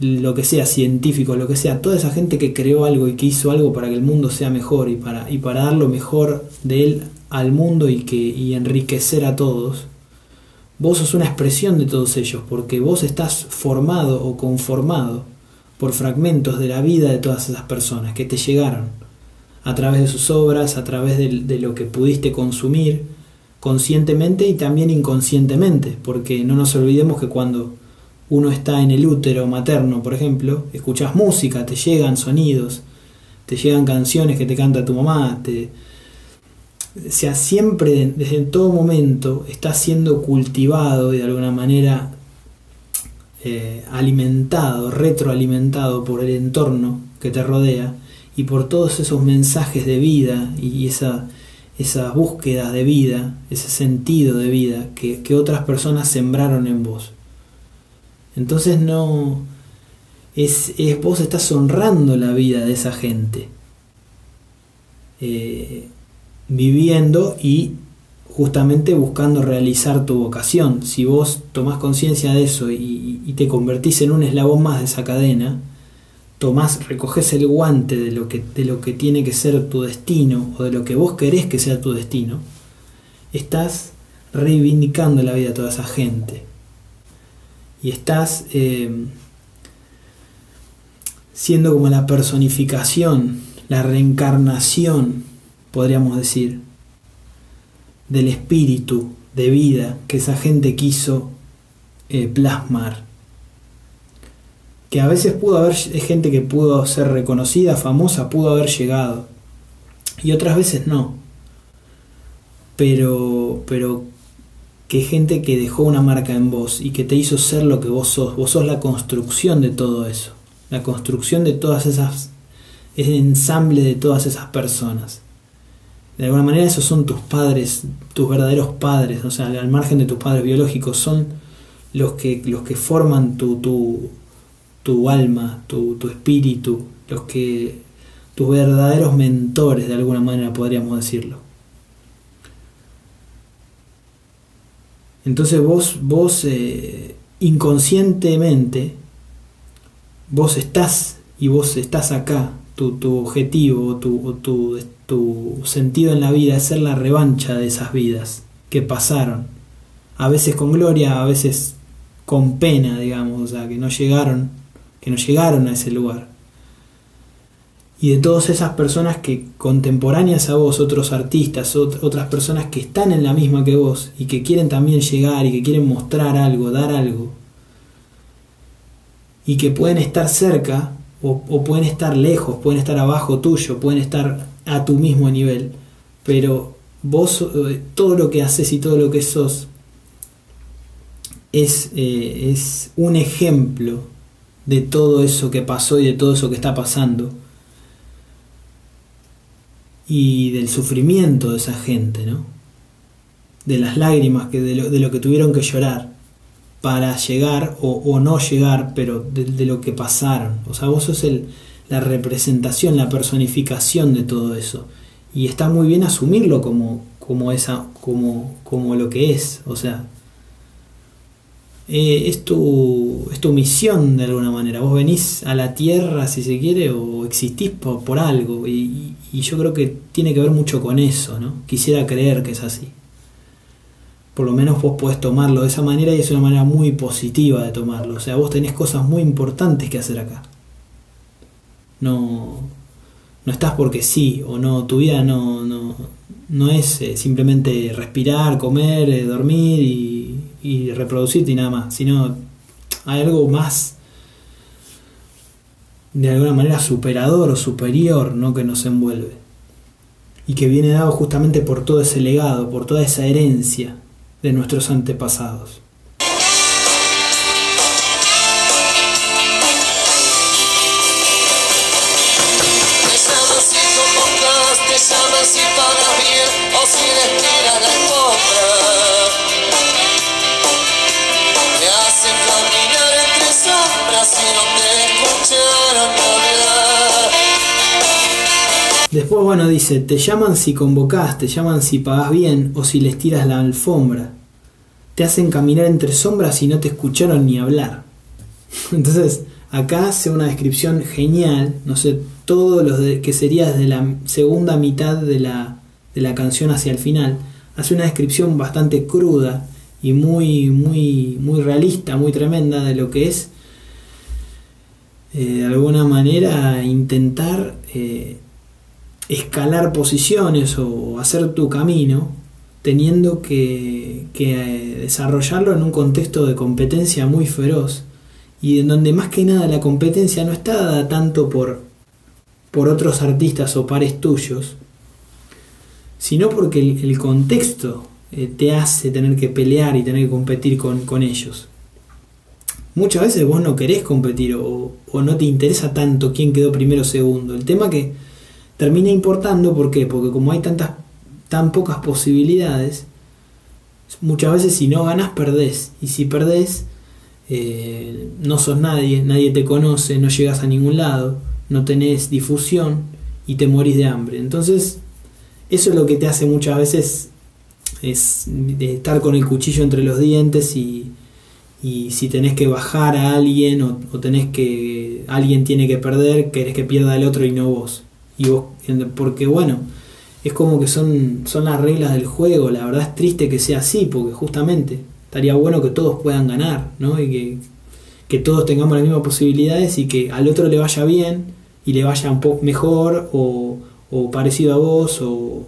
lo que sea, científicos, lo que sea, toda esa gente que creó algo y que hizo algo para que el mundo sea mejor y para, y para dar lo mejor de él al mundo y, que, y enriquecer a todos Vos sos una expresión de todos ellos, porque vos estás formado o conformado por fragmentos de la vida de todas esas personas que te llegaron, a través de sus obras, a través de, lo que pudiste consumir, conscientemente y también inconscientemente, porque no nos olvidemos que cuando uno está en el útero materno, por ejemplo, escuchas música, te llegan sonidos, te llegan canciones que te canta tu mamá, te, o sea, siempre, desde todo momento, está siendo cultivado y de alguna manera eh, alimentado, retroalimentado por el entorno que te rodea y por todos esos mensajes de vida y esa, esa búsqueda de vida, ese sentido de vida que, otras personas sembraron en vos. Entonces no es, es, vos estás honrando la vida de esa gente. Eh, viviendo y justamente buscando realizar tu vocación. Si vos tomás conciencia de eso y, y, te convertís en un eslabón más de esa cadena, tomás, recoges el guante de lo, que, de lo que tiene que ser tu destino o de lo que vos querés que sea tu destino, estás reivindicando la vida de toda esa gente. Y estás eh, siendo como la personificación, la reencarnación, podríamos decir, del espíritu de vida que esa gente quiso eh, plasmar. Que a veces pudo haber gente que pudo ser reconocida, famosa, pudo haber llegado. Y otras veces no. Pero, pero que gente que dejó una marca en vos y que te hizo ser lo que vos sos. Vos sos la construcción de todo eso. La construcción de todas esas. Es el ensamble de todas esas personas. De alguna manera esos son tus padres, tus verdaderos padres, o sea, al margen de tus padres biológicos, son los que, los que forman tu, tu, tu alma, tu, tu espíritu, los que tus verdaderos mentores, de alguna manera podríamos decirlo. Entonces vos, vos eh, inconscientemente, vos estás y vos estás acá, tu, tu objetivo, tu, tu, tu sentido en la vida es ser la revancha de esas vidas que pasaron, a veces con gloria, a veces con pena, digamos, o sea, que no llegaron, que no llegaron a ese lugar. Y de todas esas personas que contemporáneas a vos, otros artistas, otras personas que están en la misma que vos y que quieren también llegar y que quieren mostrar algo, dar algo, y que pueden estar cerca o, pueden estar lejos, pueden estar abajo tuyo, pueden estar a tu mismo nivel, pero vos eh, todo lo que haces y todo lo que sos es, eh, es un ejemplo de todo eso que pasó y de todo eso que está pasando y del sufrimiento de esa gente, ¿no? De las lágrimas, que de, lo, que tuvieron que llorar para llegar o, no llegar, pero de, lo que pasaron. O sea, vos sos el, la representación, la personificación de todo eso. Y está muy bien asumirlo como, como, esa, como, como lo que es. O sea, eh, es, tu, es tu misión de alguna manera. Vos venís a la tierra, si se quiere, o existís por, por algo. Y, yo creo que tiene que ver mucho con eso, ¿no? Quisiera creer que es así. Por lo menos vos podés tomarlo de esa manera y es una manera muy positiva de tomarlo. O sea, vos tenés cosas muy importantes que hacer acá. No, no estás porque sí o no. Tu vida no, no, no es eh, simplemente respirar, comer, eh, dormir y y reproducirte y nada más, sino hay algo más de alguna manera superador o superior ¿no? que nos envuelve y que viene dado justamente por todo ese legado, por toda esa herencia de nuestros antepasados. Después, bueno, dice, te llaman si convocas, te llaman si pagas bien o si les tiras la alfombra. Te hacen caminar entre sombras y no te escucharon ni hablar. <laughs> Entonces, acá hace una descripción genial, no sé, todo lo que sería desde la segunda mitad de la, de la canción hacia el final. Hace una descripción bastante cruda y muy, muy, muy realista, muy tremenda de lo que es, eh, de alguna manera, intentar eh, escalar posiciones o hacer tu camino teniendo que, que, desarrollarlo en un contexto de competencia muy feroz y en donde más que nada la competencia no está dada tanto por, por otros artistas o pares tuyos, sino porque el, contexto eh, te hace tener que pelear y tener que competir con, con ellos. Muchas veces vos no querés competir o, o no te interesa tanto quién quedó primero o segundo. El tema que termina importando, ¿por qué? Porque como hay tantas, tan pocas posibilidades, muchas veces si no ganas, perdés. Y si perdés, eh, no sos nadie, nadie te conoce, no llegas a ningún lado, no tenés difusión y te morís de hambre. Entonces, eso es lo que te hace muchas veces es de estar con el cuchillo entre los dientes y, y si tenés que bajar a alguien o, tenés que alguien tiene que perder, querés que pierda el otro y no vos. Y vos porque bueno, es como que son, son las reglas del juego, la verdad es triste que sea así, porque justamente estaría bueno que todos puedan ganar, ¿no? Y que, que todos tengamos las mismas posibilidades y que al otro le vaya bien y le vaya un poco mejor o, o parecido a vos o,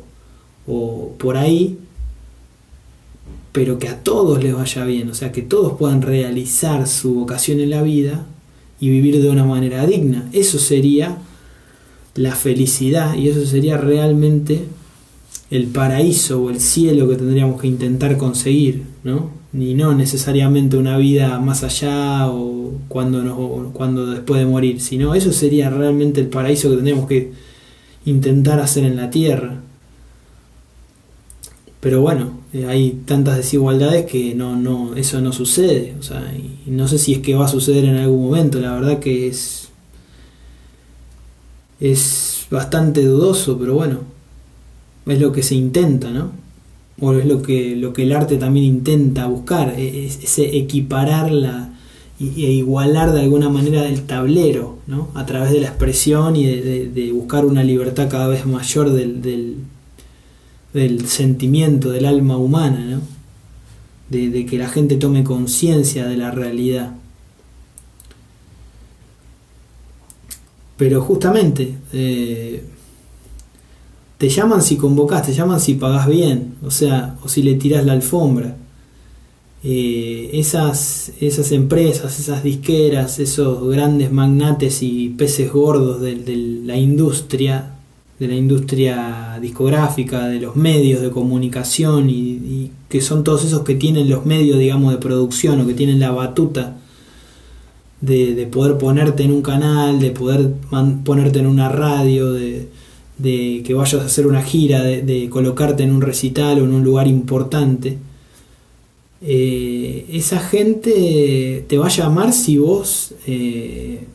o por ahí, pero que a todos les vaya bien, o sea, que todos puedan realizar su vocación en la vida y vivir de una manera digna. Eso sería la felicidad y eso sería realmente el paraíso o el cielo que tendríamos que intentar conseguir, ¿no? Ni no necesariamente una vida más allá o cuando, no, cuando después de morir, sino eso sería realmente el paraíso que tendríamos que intentar hacer en la tierra. Pero bueno, eh, hay tantas desigualdades que no, no, eso no sucede. O sea, y no sé si es que va a suceder en algún momento. La verdad que es es bastante dudoso, pero bueno, es lo que se intenta, ¿no? O es lo que, lo que el arte también intenta buscar, e, es, ese equiparar la, e igualar de alguna manera el tablero, ¿no? A través de la expresión y de, buscar una libertad cada vez mayor del, del sentimiento, del alma humana, ¿no? de que la gente tome conciencia de la realidad. Pero justamente, eh, te llaman si convocas, te llaman si pagás bien, o sea, o si le tiras la alfombra. Eh, esas, esas empresas, esas disqueras, esos grandes magnates y peces gordos de, la industria, de la industria discográfica, de los medios de comunicación y, y, que son todos esos que tienen los medios, digamos, de producción o que tienen la batuta de, poder ponerte en un canal, de poder ponerte en una radio, de, que vayas a hacer una gira, de, colocarte en un recital o en un lugar importante. Eh, esa gente te va a llamar si vos eh,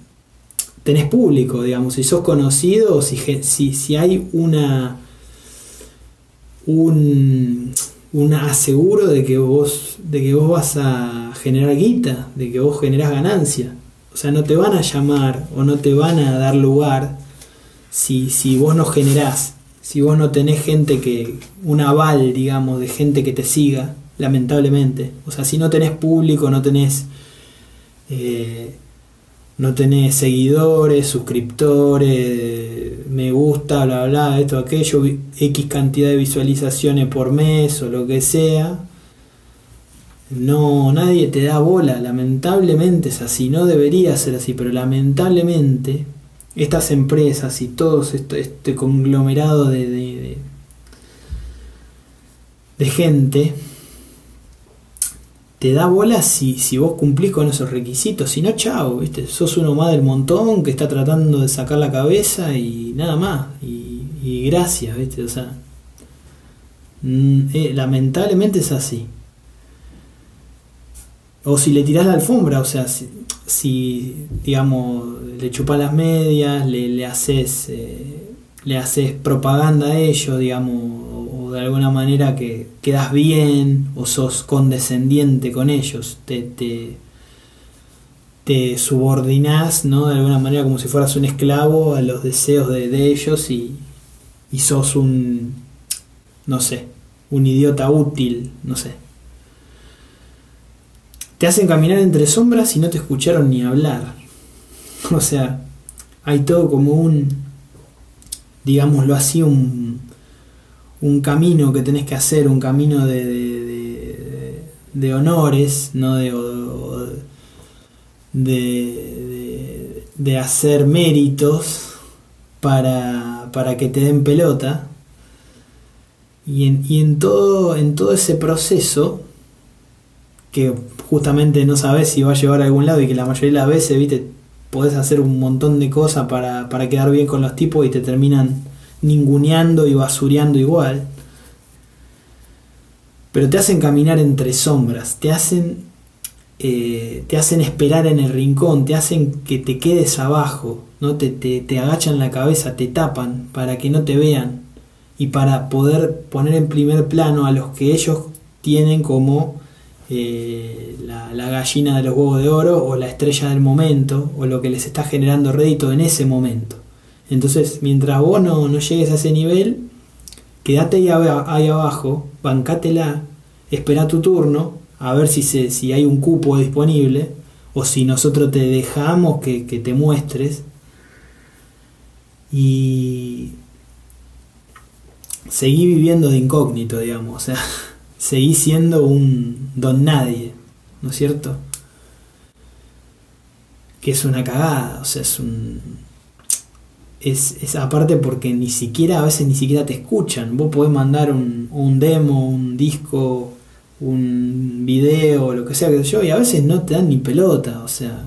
tenés público, digamos, si sos conocido si, si, si hay una un, un aseguro de que vos de que vos vas a generar guita, de que vos generás ganancia. O sea, no te van a llamar o no te van a dar lugar si, si vos no generás, si vos no tenés gente que, un aval, digamos, de gente que te siga, lamentablemente. O sea, si no tenés público, no tenés, eh, no tenés seguidores, suscriptores, me gusta, bla, bla, esto, aquello, X cantidad de visualizaciones por mes o lo que sea, no, nadie te da bola, lamentablemente es así, no debería ser así, pero lamentablemente estas empresas y todo este, conglomerado de, de, gente te da bola si, si vos cumplís con esos requisitos, si no, chao, ¿viste? sos uno más del montón que está tratando de sacar la cabeza y nada más, y, gracias, ¿viste? O sea, mm, eh, lamentablemente es así. O si le tirás la alfombra, o sea, si, digamos, le chupas las medias, le, le haces eh, le haces propaganda a ellos, digamos, de alguna manera que quedas bien, o sos condescendiente con ellos, te, te, te subordinás, ¿no? De alguna manera como si fueras un esclavo a los deseos de, de ellos y, y sos un, no sé, un idiota útil, no sé. Te hacen caminar entre sombras y no te escucharon ni hablar. <laughs> O sea, hay todo como un, digámoslo así, un, un camino que tenés que hacer, un camino de, de, honores, no de, de, de, hacer méritos para, para que te den pelota. Y en, y en, todo, en todo ese proceso que justamente no sabes si va a llevar a algún lado y que la mayoría de las veces, viste, podés hacer un montón de cosas para, para quedar bien con los tipos y te terminan ninguneando y basureando igual. Pero te hacen caminar entre sombras, te hacen, eh, te hacen esperar en el rincón, te hacen que te quedes abajo, ¿no? Te, te, agachan la cabeza, te tapan para que no te vean y para poder poner en primer plano a los que ellos tienen como eh, la, la, gallina de los huevos de oro o la estrella del momento o lo que les está generando rédito en ese momento. Entonces, mientras vos no, no llegues a ese nivel, quédate ahí, abajo, bancátela, espera tu turno, a ver si, se, si hay un cupo disponible o si nosotros te dejamos que, que te muestres y seguí viviendo de incógnito, digamos, o sea, <laughs> seguí siendo un don nadie, ¿no es cierto? Que es una cagada, o sea, es un... Es, aparte porque ni siquiera, a veces ni siquiera te escuchan. Vos podés mandar un, un demo, un disco, un video, lo que sea que yo, y a veces no te dan ni pelota, o sea,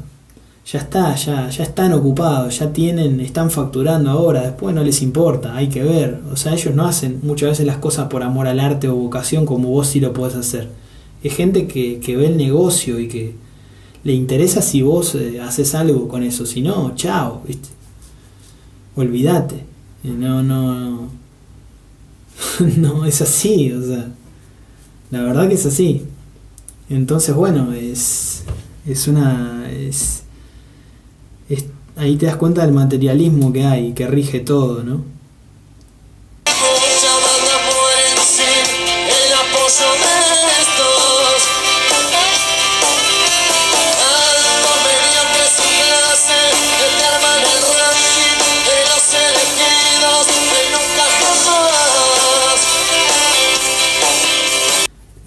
ya está, ya, ya están ocupados, ya tienen, están facturando ahora, después no les importa, hay que ver. O sea, ellos no hacen muchas veces las cosas por amor al arte o vocación como vos sí lo podés hacer. Es gente que, que ve el negocio y que le interesa si vos eh, haces algo con eso, si no, chao. Olvídate. No, no, <laughs> no, es así, o sea, la verdad que es así. Entonces, bueno, es, es una, es, es, ahí te das cuenta del materialismo que hay, que rige todo, ¿no?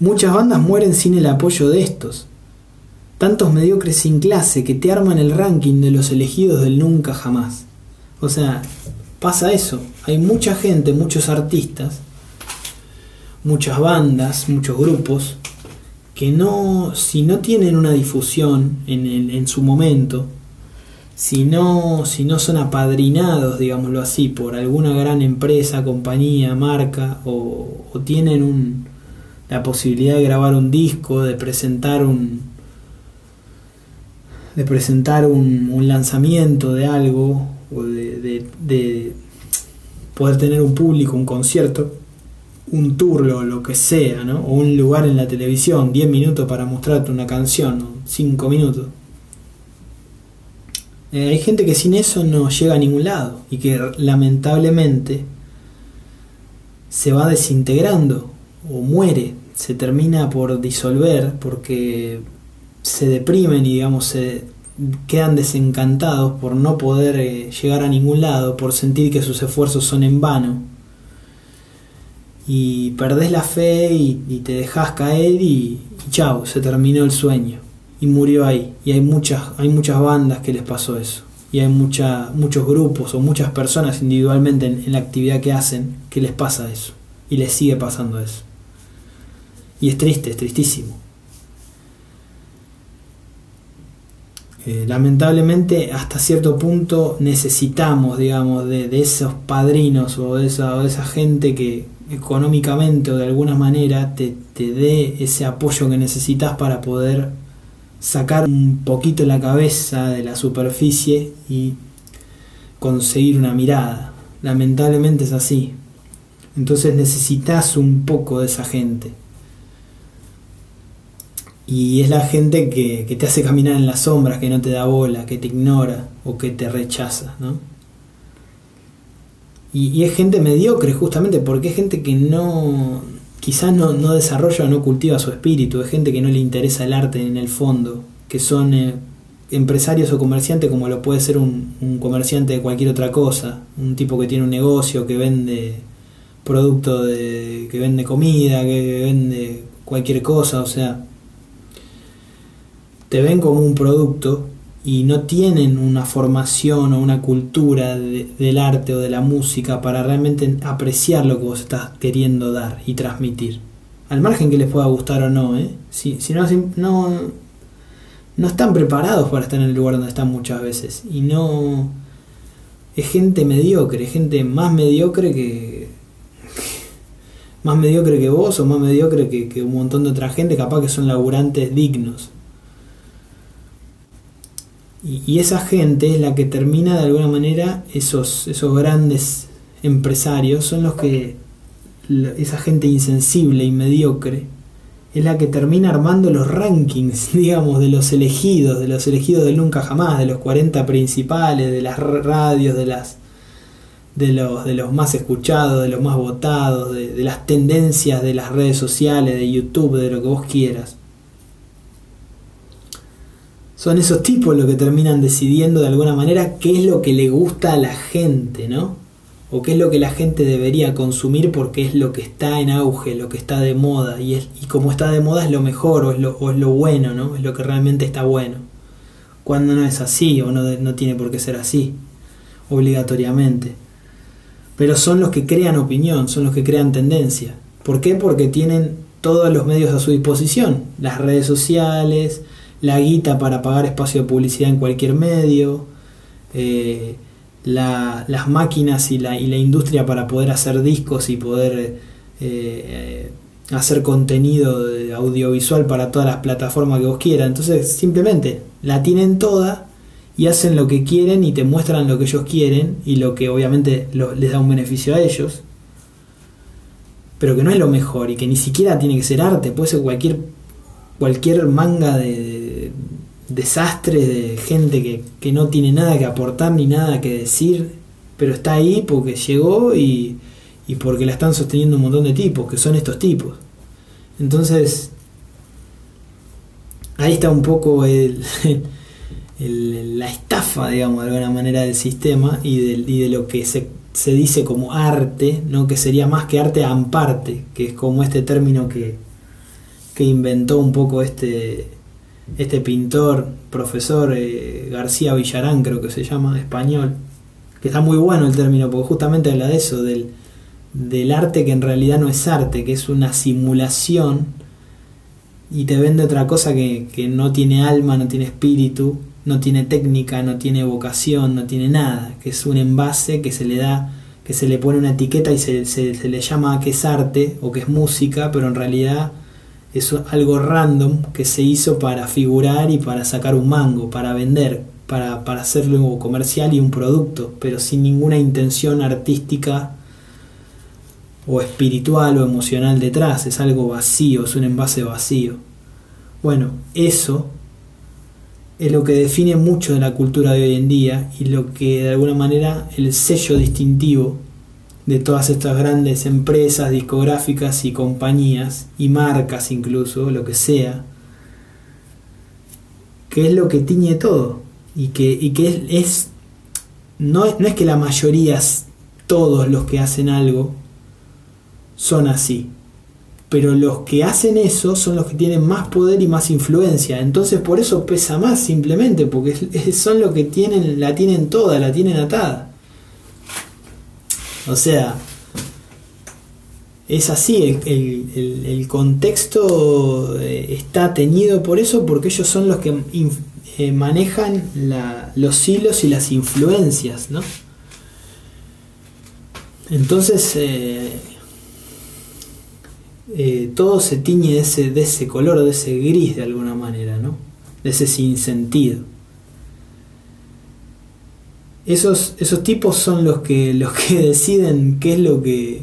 Muchas bandas mueren sin el apoyo de estos. Tantos mediocres sin clase que te arman el ranking de los elegidos del nunca jamás. O sea, pasa eso. Hay mucha gente, muchos artistas, muchas bandas, muchos grupos, que no, si no tienen una difusión en, en- en su momento, si no, si no son apadrinados, digámoslo así, por alguna gran empresa, compañía, marca, o, o tienen un, la posibilidad de grabar un disco, de presentar un, de presentar un, un lanzamiento de algo o de, de- de poder tener un público, un concierto, un tour, lo, lo que sea, ¿no? o un lugar en la televisión, 10 minutos para mostrarte una canción, 5 minutos. Eh, hay gente que sin eso no llega a ningún lado y que lamentablemente se va desintegrando o muere, se termina por disolver porque se deprimen y digamos se quedan desencantados por no poder eh, llegar a ningún lado, por sentir que sus esfuerzos son en vano. Y perdés la fe y, te dejas caer y, y chao, se terminó el sueño. Y murió ahí. Y hay muchas, hay muchas bandas que les pasó eso. Y hay mucha, muchos grupos o muchas personas individualmente en, en la actividad que hacen que les pasa eso. Y les sigue pasando eso. Y es triste, es tristísimo. Eh, lamentablemente hasta cierto punto necesitamos, digamos, de, de esos padrinos o de, esa, o de esa gente que económicamente o de alguna manera te, te dé ese apoyo que necesitas para poder sacar un poquito la cabeza de la superficie y conseguir una mirada. Lamentablemente es así. Entonces necesitas un poco de esa gente. Y es la gente que, que te hace caminar en las sombras, que no te da bola, que te ignora o que te rechaza, ¿no? Y, y es gente mediocre justamente porque es gente que no, quizás no, no desarrolla o no cultiva su espíritu, es gente que no le interesa el arte en el fondo, que son eh, empresarios o comerciantes como lo puede ser un, un comerciante de cualquier otra cosa, un tipo que tiene un negocio, que vende producto de, que vende comida, que vende cualquier cosa, o sea, te ven como un producto y no tienen una formación o una cultura de- del arte o de la música para realmente apreciar lo que vos estás queriendo dar y transmitir. Al margen que les pueda gustar o no, ¿eh? Si, si no, no, no están preparados para estar en el lugar donde están muchas veces. Y no... Es gente mediocre, gente más mediocre que... <laughs> Más mediocre que vos o más mediocre que, que un montón de otra gente, capaz que son laburantes dignos. Y, esa gente es la que termina de alguna manera, esos, esos grandes empresarios son los que esa gente insensible y mediocre, es la que termina armando los rankings, <laughs> digamos, de los elegidos, de los elegidos del nunca jamás, de los 40 principales, de las radios, de las de los, de los más escuchados, de los más votados, de, de las tendencias de las redes sociales, de YouTube, de lo que vos quieras. Son esos tipos los que terminan decidiendo de alguna manera qué es lo que le gusta a la gente, ¿no? o qué es lo que la gente debería consumir porque es lo que está en auge, lo que está de moda, y, es, y como está de moda es lo mejor o es lo, o es lo bueno, ¿no? Es lo que realmente está bueno. Cuando no es así o no, no tiene por qué ser así, obligatoriamente. Pero son los que crean opinión, son los que crean tendencia. ¿Por qué? Porque tienen todos los medios a su disposición, las redes sociales, la guita para pagar espacio de publicidad en cualquier medio, eh, la, las máquinas y la, y la, industria para poder hacer discos y poder eh, hacer contenido audiovisual para todas las plataformas que vos quieras. Entonces simplemente la tienen toda y hacen lo que quieren y te muestran lo que ellos quieren y lo que obviamente les da un beneficio a ellos. Pero que no es lo mejor y que ni siquiera tiene que ser arte, puede ser cualquier, cualquier manga de, desastre de gente que, que, no tiene nada que aportar ni nada que decir, pero está ahí porque llegó y, y, porque la están sosteniendo un montón de tipos, que son estos tipos. Entonces, ahí está un poco el, <laughs> el, la estafa, digamos, de alguna manera del sistema y de, y de lo que se, se, dice como arte, ¿no? que sería más que arte amparte, que es como este término que, que inventó un poco este este pintor, profesor eh, García Villarán, creo que se llama, español, que está muy bueno el término, porque justamente habla de eso, del, del arte que en realidad no es arte, que es una simulación y te vende otra cosa que, que no tiene alma, no tiene espíritu, no tiene técnica, no tiene vocación, no tiene nada, que es un envase que se le da, que se le pone una etiqueta y se, se, se le llama que es arte o que es música, pero en realidad es algo random que se hizo para figurar y para sacar un mango, para vender, para, para hacerlo comercial y un producto, pero sin ninguna intención artística o espiritual o emocional detrás, es algo vacío, es un envase vacío. Bueno, eso es lo que define mucho de la cultura de hoy en día y lo que de alguna manera el sello distintivo de todas estas grandes empresas discográficas y compañías y marcas incluso, lo que sea, que es lo que tiñe todo y que, y que es, no, no es que la mayoría, todos los que hacen algo, son así. Pero los que hacen eso son los que tienen más poder y más influencia. Entonces por eso pesa más simplemente, porque son los que tienen, la tienen toda, la tienen atada. O sea, es así, el, contexto eh, está teñido por eso porque ellos son los que eh, manejan los hilos y las influencias, ¿no? Entonces, eh, todo se tiñe de ese, de ese color, de ese gris de alguna manera, ¿no? De ese sinsentido esos, esos tipos son los que, los que <laughs> deciden qué es lo que,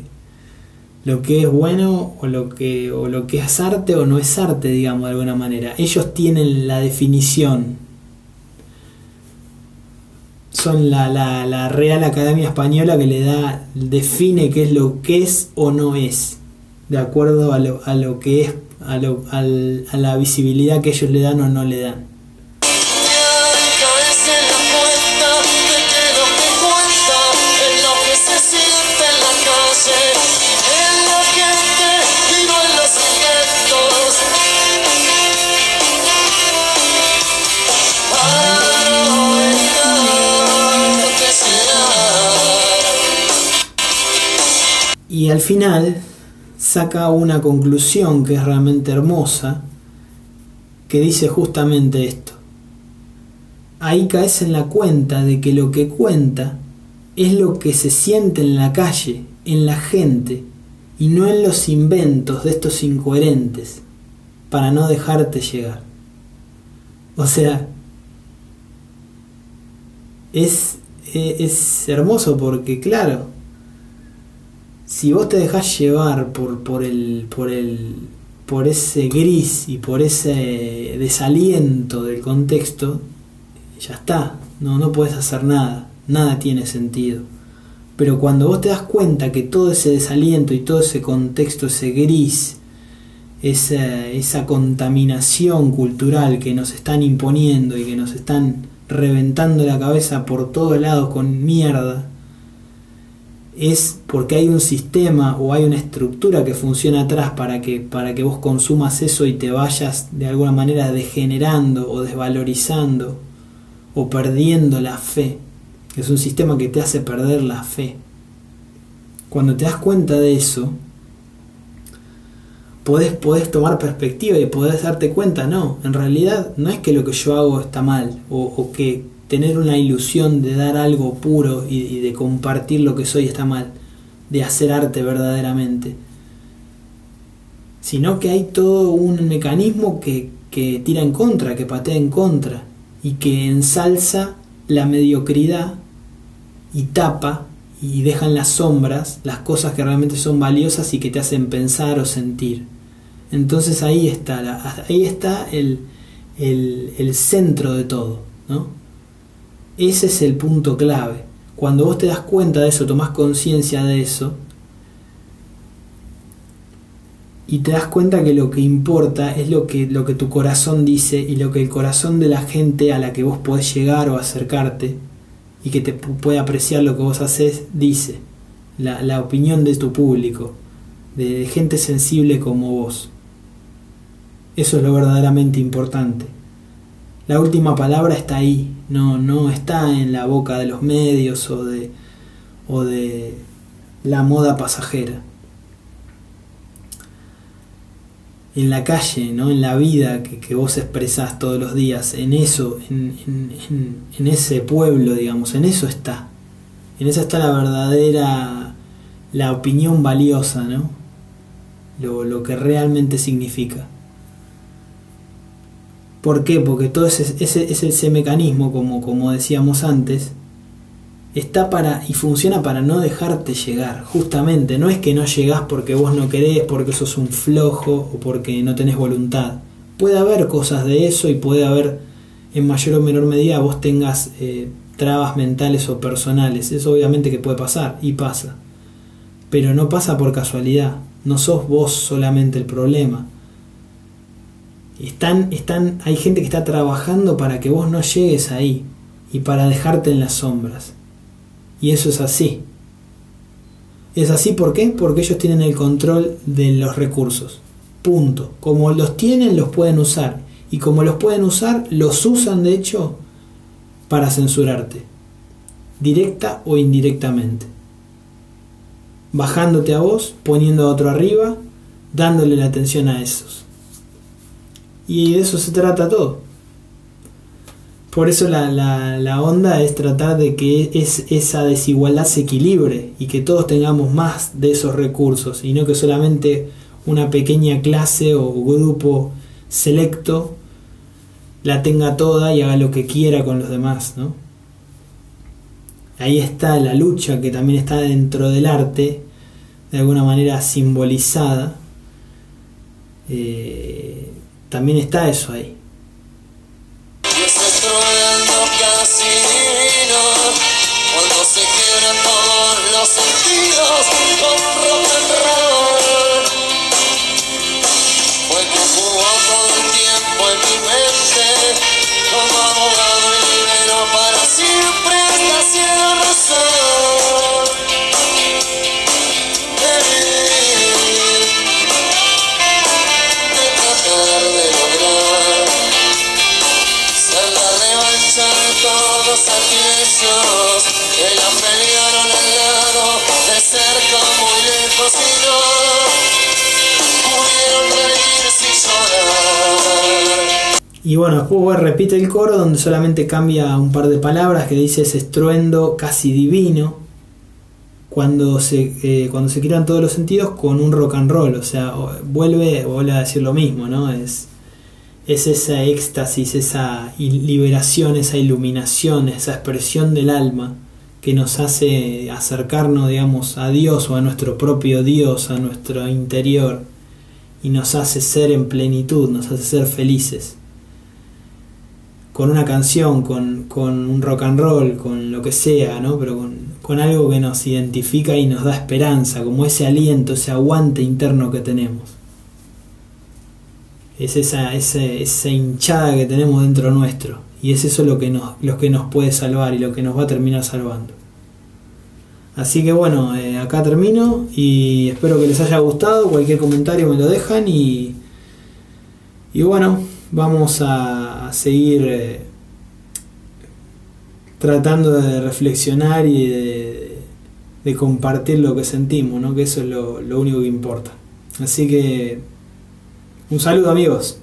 lo que es bueno o lo que, o lo que es arte o no es arte, digamos, de alguna manera. Ellos tienen la definición. Son la, la, la Real Academia Española que le da, define qué es lo que es o no es, de acuerdo a lo, a lo que es, a, lo, a la visibilidad que ellos le dan o no le dan. Y al final saca una conclusión que es realmente hermosa, que dice justamente esto. Ahí caes en la cuenta de que lo que cuenta es lo que se siente en la calle, en la gente, y no en los inventos de estos incoherentes, para no dejarte llegar. O sea, es, es, hermoso porque, claro, si vos te dejás llevar por, por, el, por, el, por ese gris y por ese desaliento del contexto, ya está, no, no puedes hacer nada, nada tiene sentido. Pero cuando vos te das cuenta que todo ese desaliento y todo ese contexto, ese gris, esa, esa contaminación cultural que nos están imponiendo y que nos están reventando la cabeza por todos lados con mierda, es porque hay un sistema o hay una estructura que funciona atrás para que, para que vos consumas eso y te vayas de alguna manera degenerando o desvalorizando o perdiendo la fe. Es un sistema que te hace perder la fe. Cuando te das cuenta de eso, podés, tomar perspectiva y podés darte cuenta, no, en realidad no es que lo que yo hago está mal o, o que tener una ilusión de dar algo puro y, de compartir lo que soy está mal, de hacer arte verdaderamente, sino que hay todo un mecanismo que, que tira en contra, que patea en contra y que ensalza la mediocridad y tapa y deja en las sombras las cosas que realmente son valiosas y que te hacen pensar o sentir. Entonces ahí está, ahí está el, el, el centro de todo, ¿no? Ese es el punto clave. Cuando vos te das cuenta de eso, tomás conciencia de eso, y te das cuenta que lo que importa es lo que, lo que tu corazón dice y lo que el corazón de la gente a la que vos podés llegar o acercarte y que te puede apreciar lo que vos haces dice. La, la opinión de tu público, de gente sensible como vos. Eso es lo verdaderamente importante. La última palabra está ahí, no, no está en la boca de los medios o de, o de la moda pasajera. En la calle, ¿no? en la vida que, vos expresás todos los días, en eso, en, en, ese pueblo, digamos, en eso está. En eso está la verdadera, la opinión valiosa, ¿no? Lo, lo que realmente significa. ¿Por qué? Porque todo ese, ese, ese mecanismo, como, como decíamos antes, está para y funciona para no dejarte llegar. Justamente, no es que no llegás porque vos no querés, porque sos un flojo o porque no tenés voluntad. Puede haber cosas de eso y puede haber, en mayor o menor medida, vos tengas eh, trabas mentales o personales. Eso obviamente que puede pasar y pasa. Pero no pasa por casualidad. No sos vos solamente el problema. Están, están, hay gente que está trabajando para que vos no llegues ahí y para dejarte en las sombras. Y eso es así. Es así ¿por qué? Porque ellos tienen el control de los recursos. Punto. Como los tienen, los pueden usar. Y como los pueden usar, los usan de hecho para censurarte. Directa o indirectamente. Bajándote a vos, poniendo a otro arriba, dándole la atención a esos. Y de eso se trata todo. Por eso la, la, onda es tratar de que es, esa desigualdad se equilibre y que todos tengamos más de esos recursos y no que solamente una pequeña clase o grupo selecto la tenga toda y haga lo que quiera con los demás, ¿no? Ahí está la lucha que también está dentro del arte, de alguna manera simbolizada. Eh, también está eso ahí. Estruendo casi divino, cuando se y bueno, después repite el coro donde solamente cambia un par de palabras que dice ese estruendo casi divino cuando se, eh, cuando se crean todos los sentidos con un rock and roll. O sea, vuelve, vuelve a decir lo mismo, ¿no? Es, es esa éxtasis, esa liberación, esa iluminación, esa expresión del alma que nos hace acercarnos, digamos, a Dios o a nuestro propio Dios, a nuestro interior, y nos hace ser en plenitud, nos hace ser felices. Con una canción, con, con un rock and roll, con lo que sea, ¿no? Pero con, con algo que nos identifica y nos da esperanza, como ese aliento, ese aguante interno que tenemos. Es esa, esa hinchada que tenemos dentro nuestro. Y es eso lo que, nos, que nos puede salvar y lo que nos va a terminar salvando. Así que bueno, eh, acá termino y espero que les haya gustado. Cualquier comentario me lo dejan y, y bueno, vamos a, seguir eh, tratando de reflexionar y de, de, compartir lo que sentimos, ¿no? que eso es lo, lo único que importa. Así que un saludo amigos.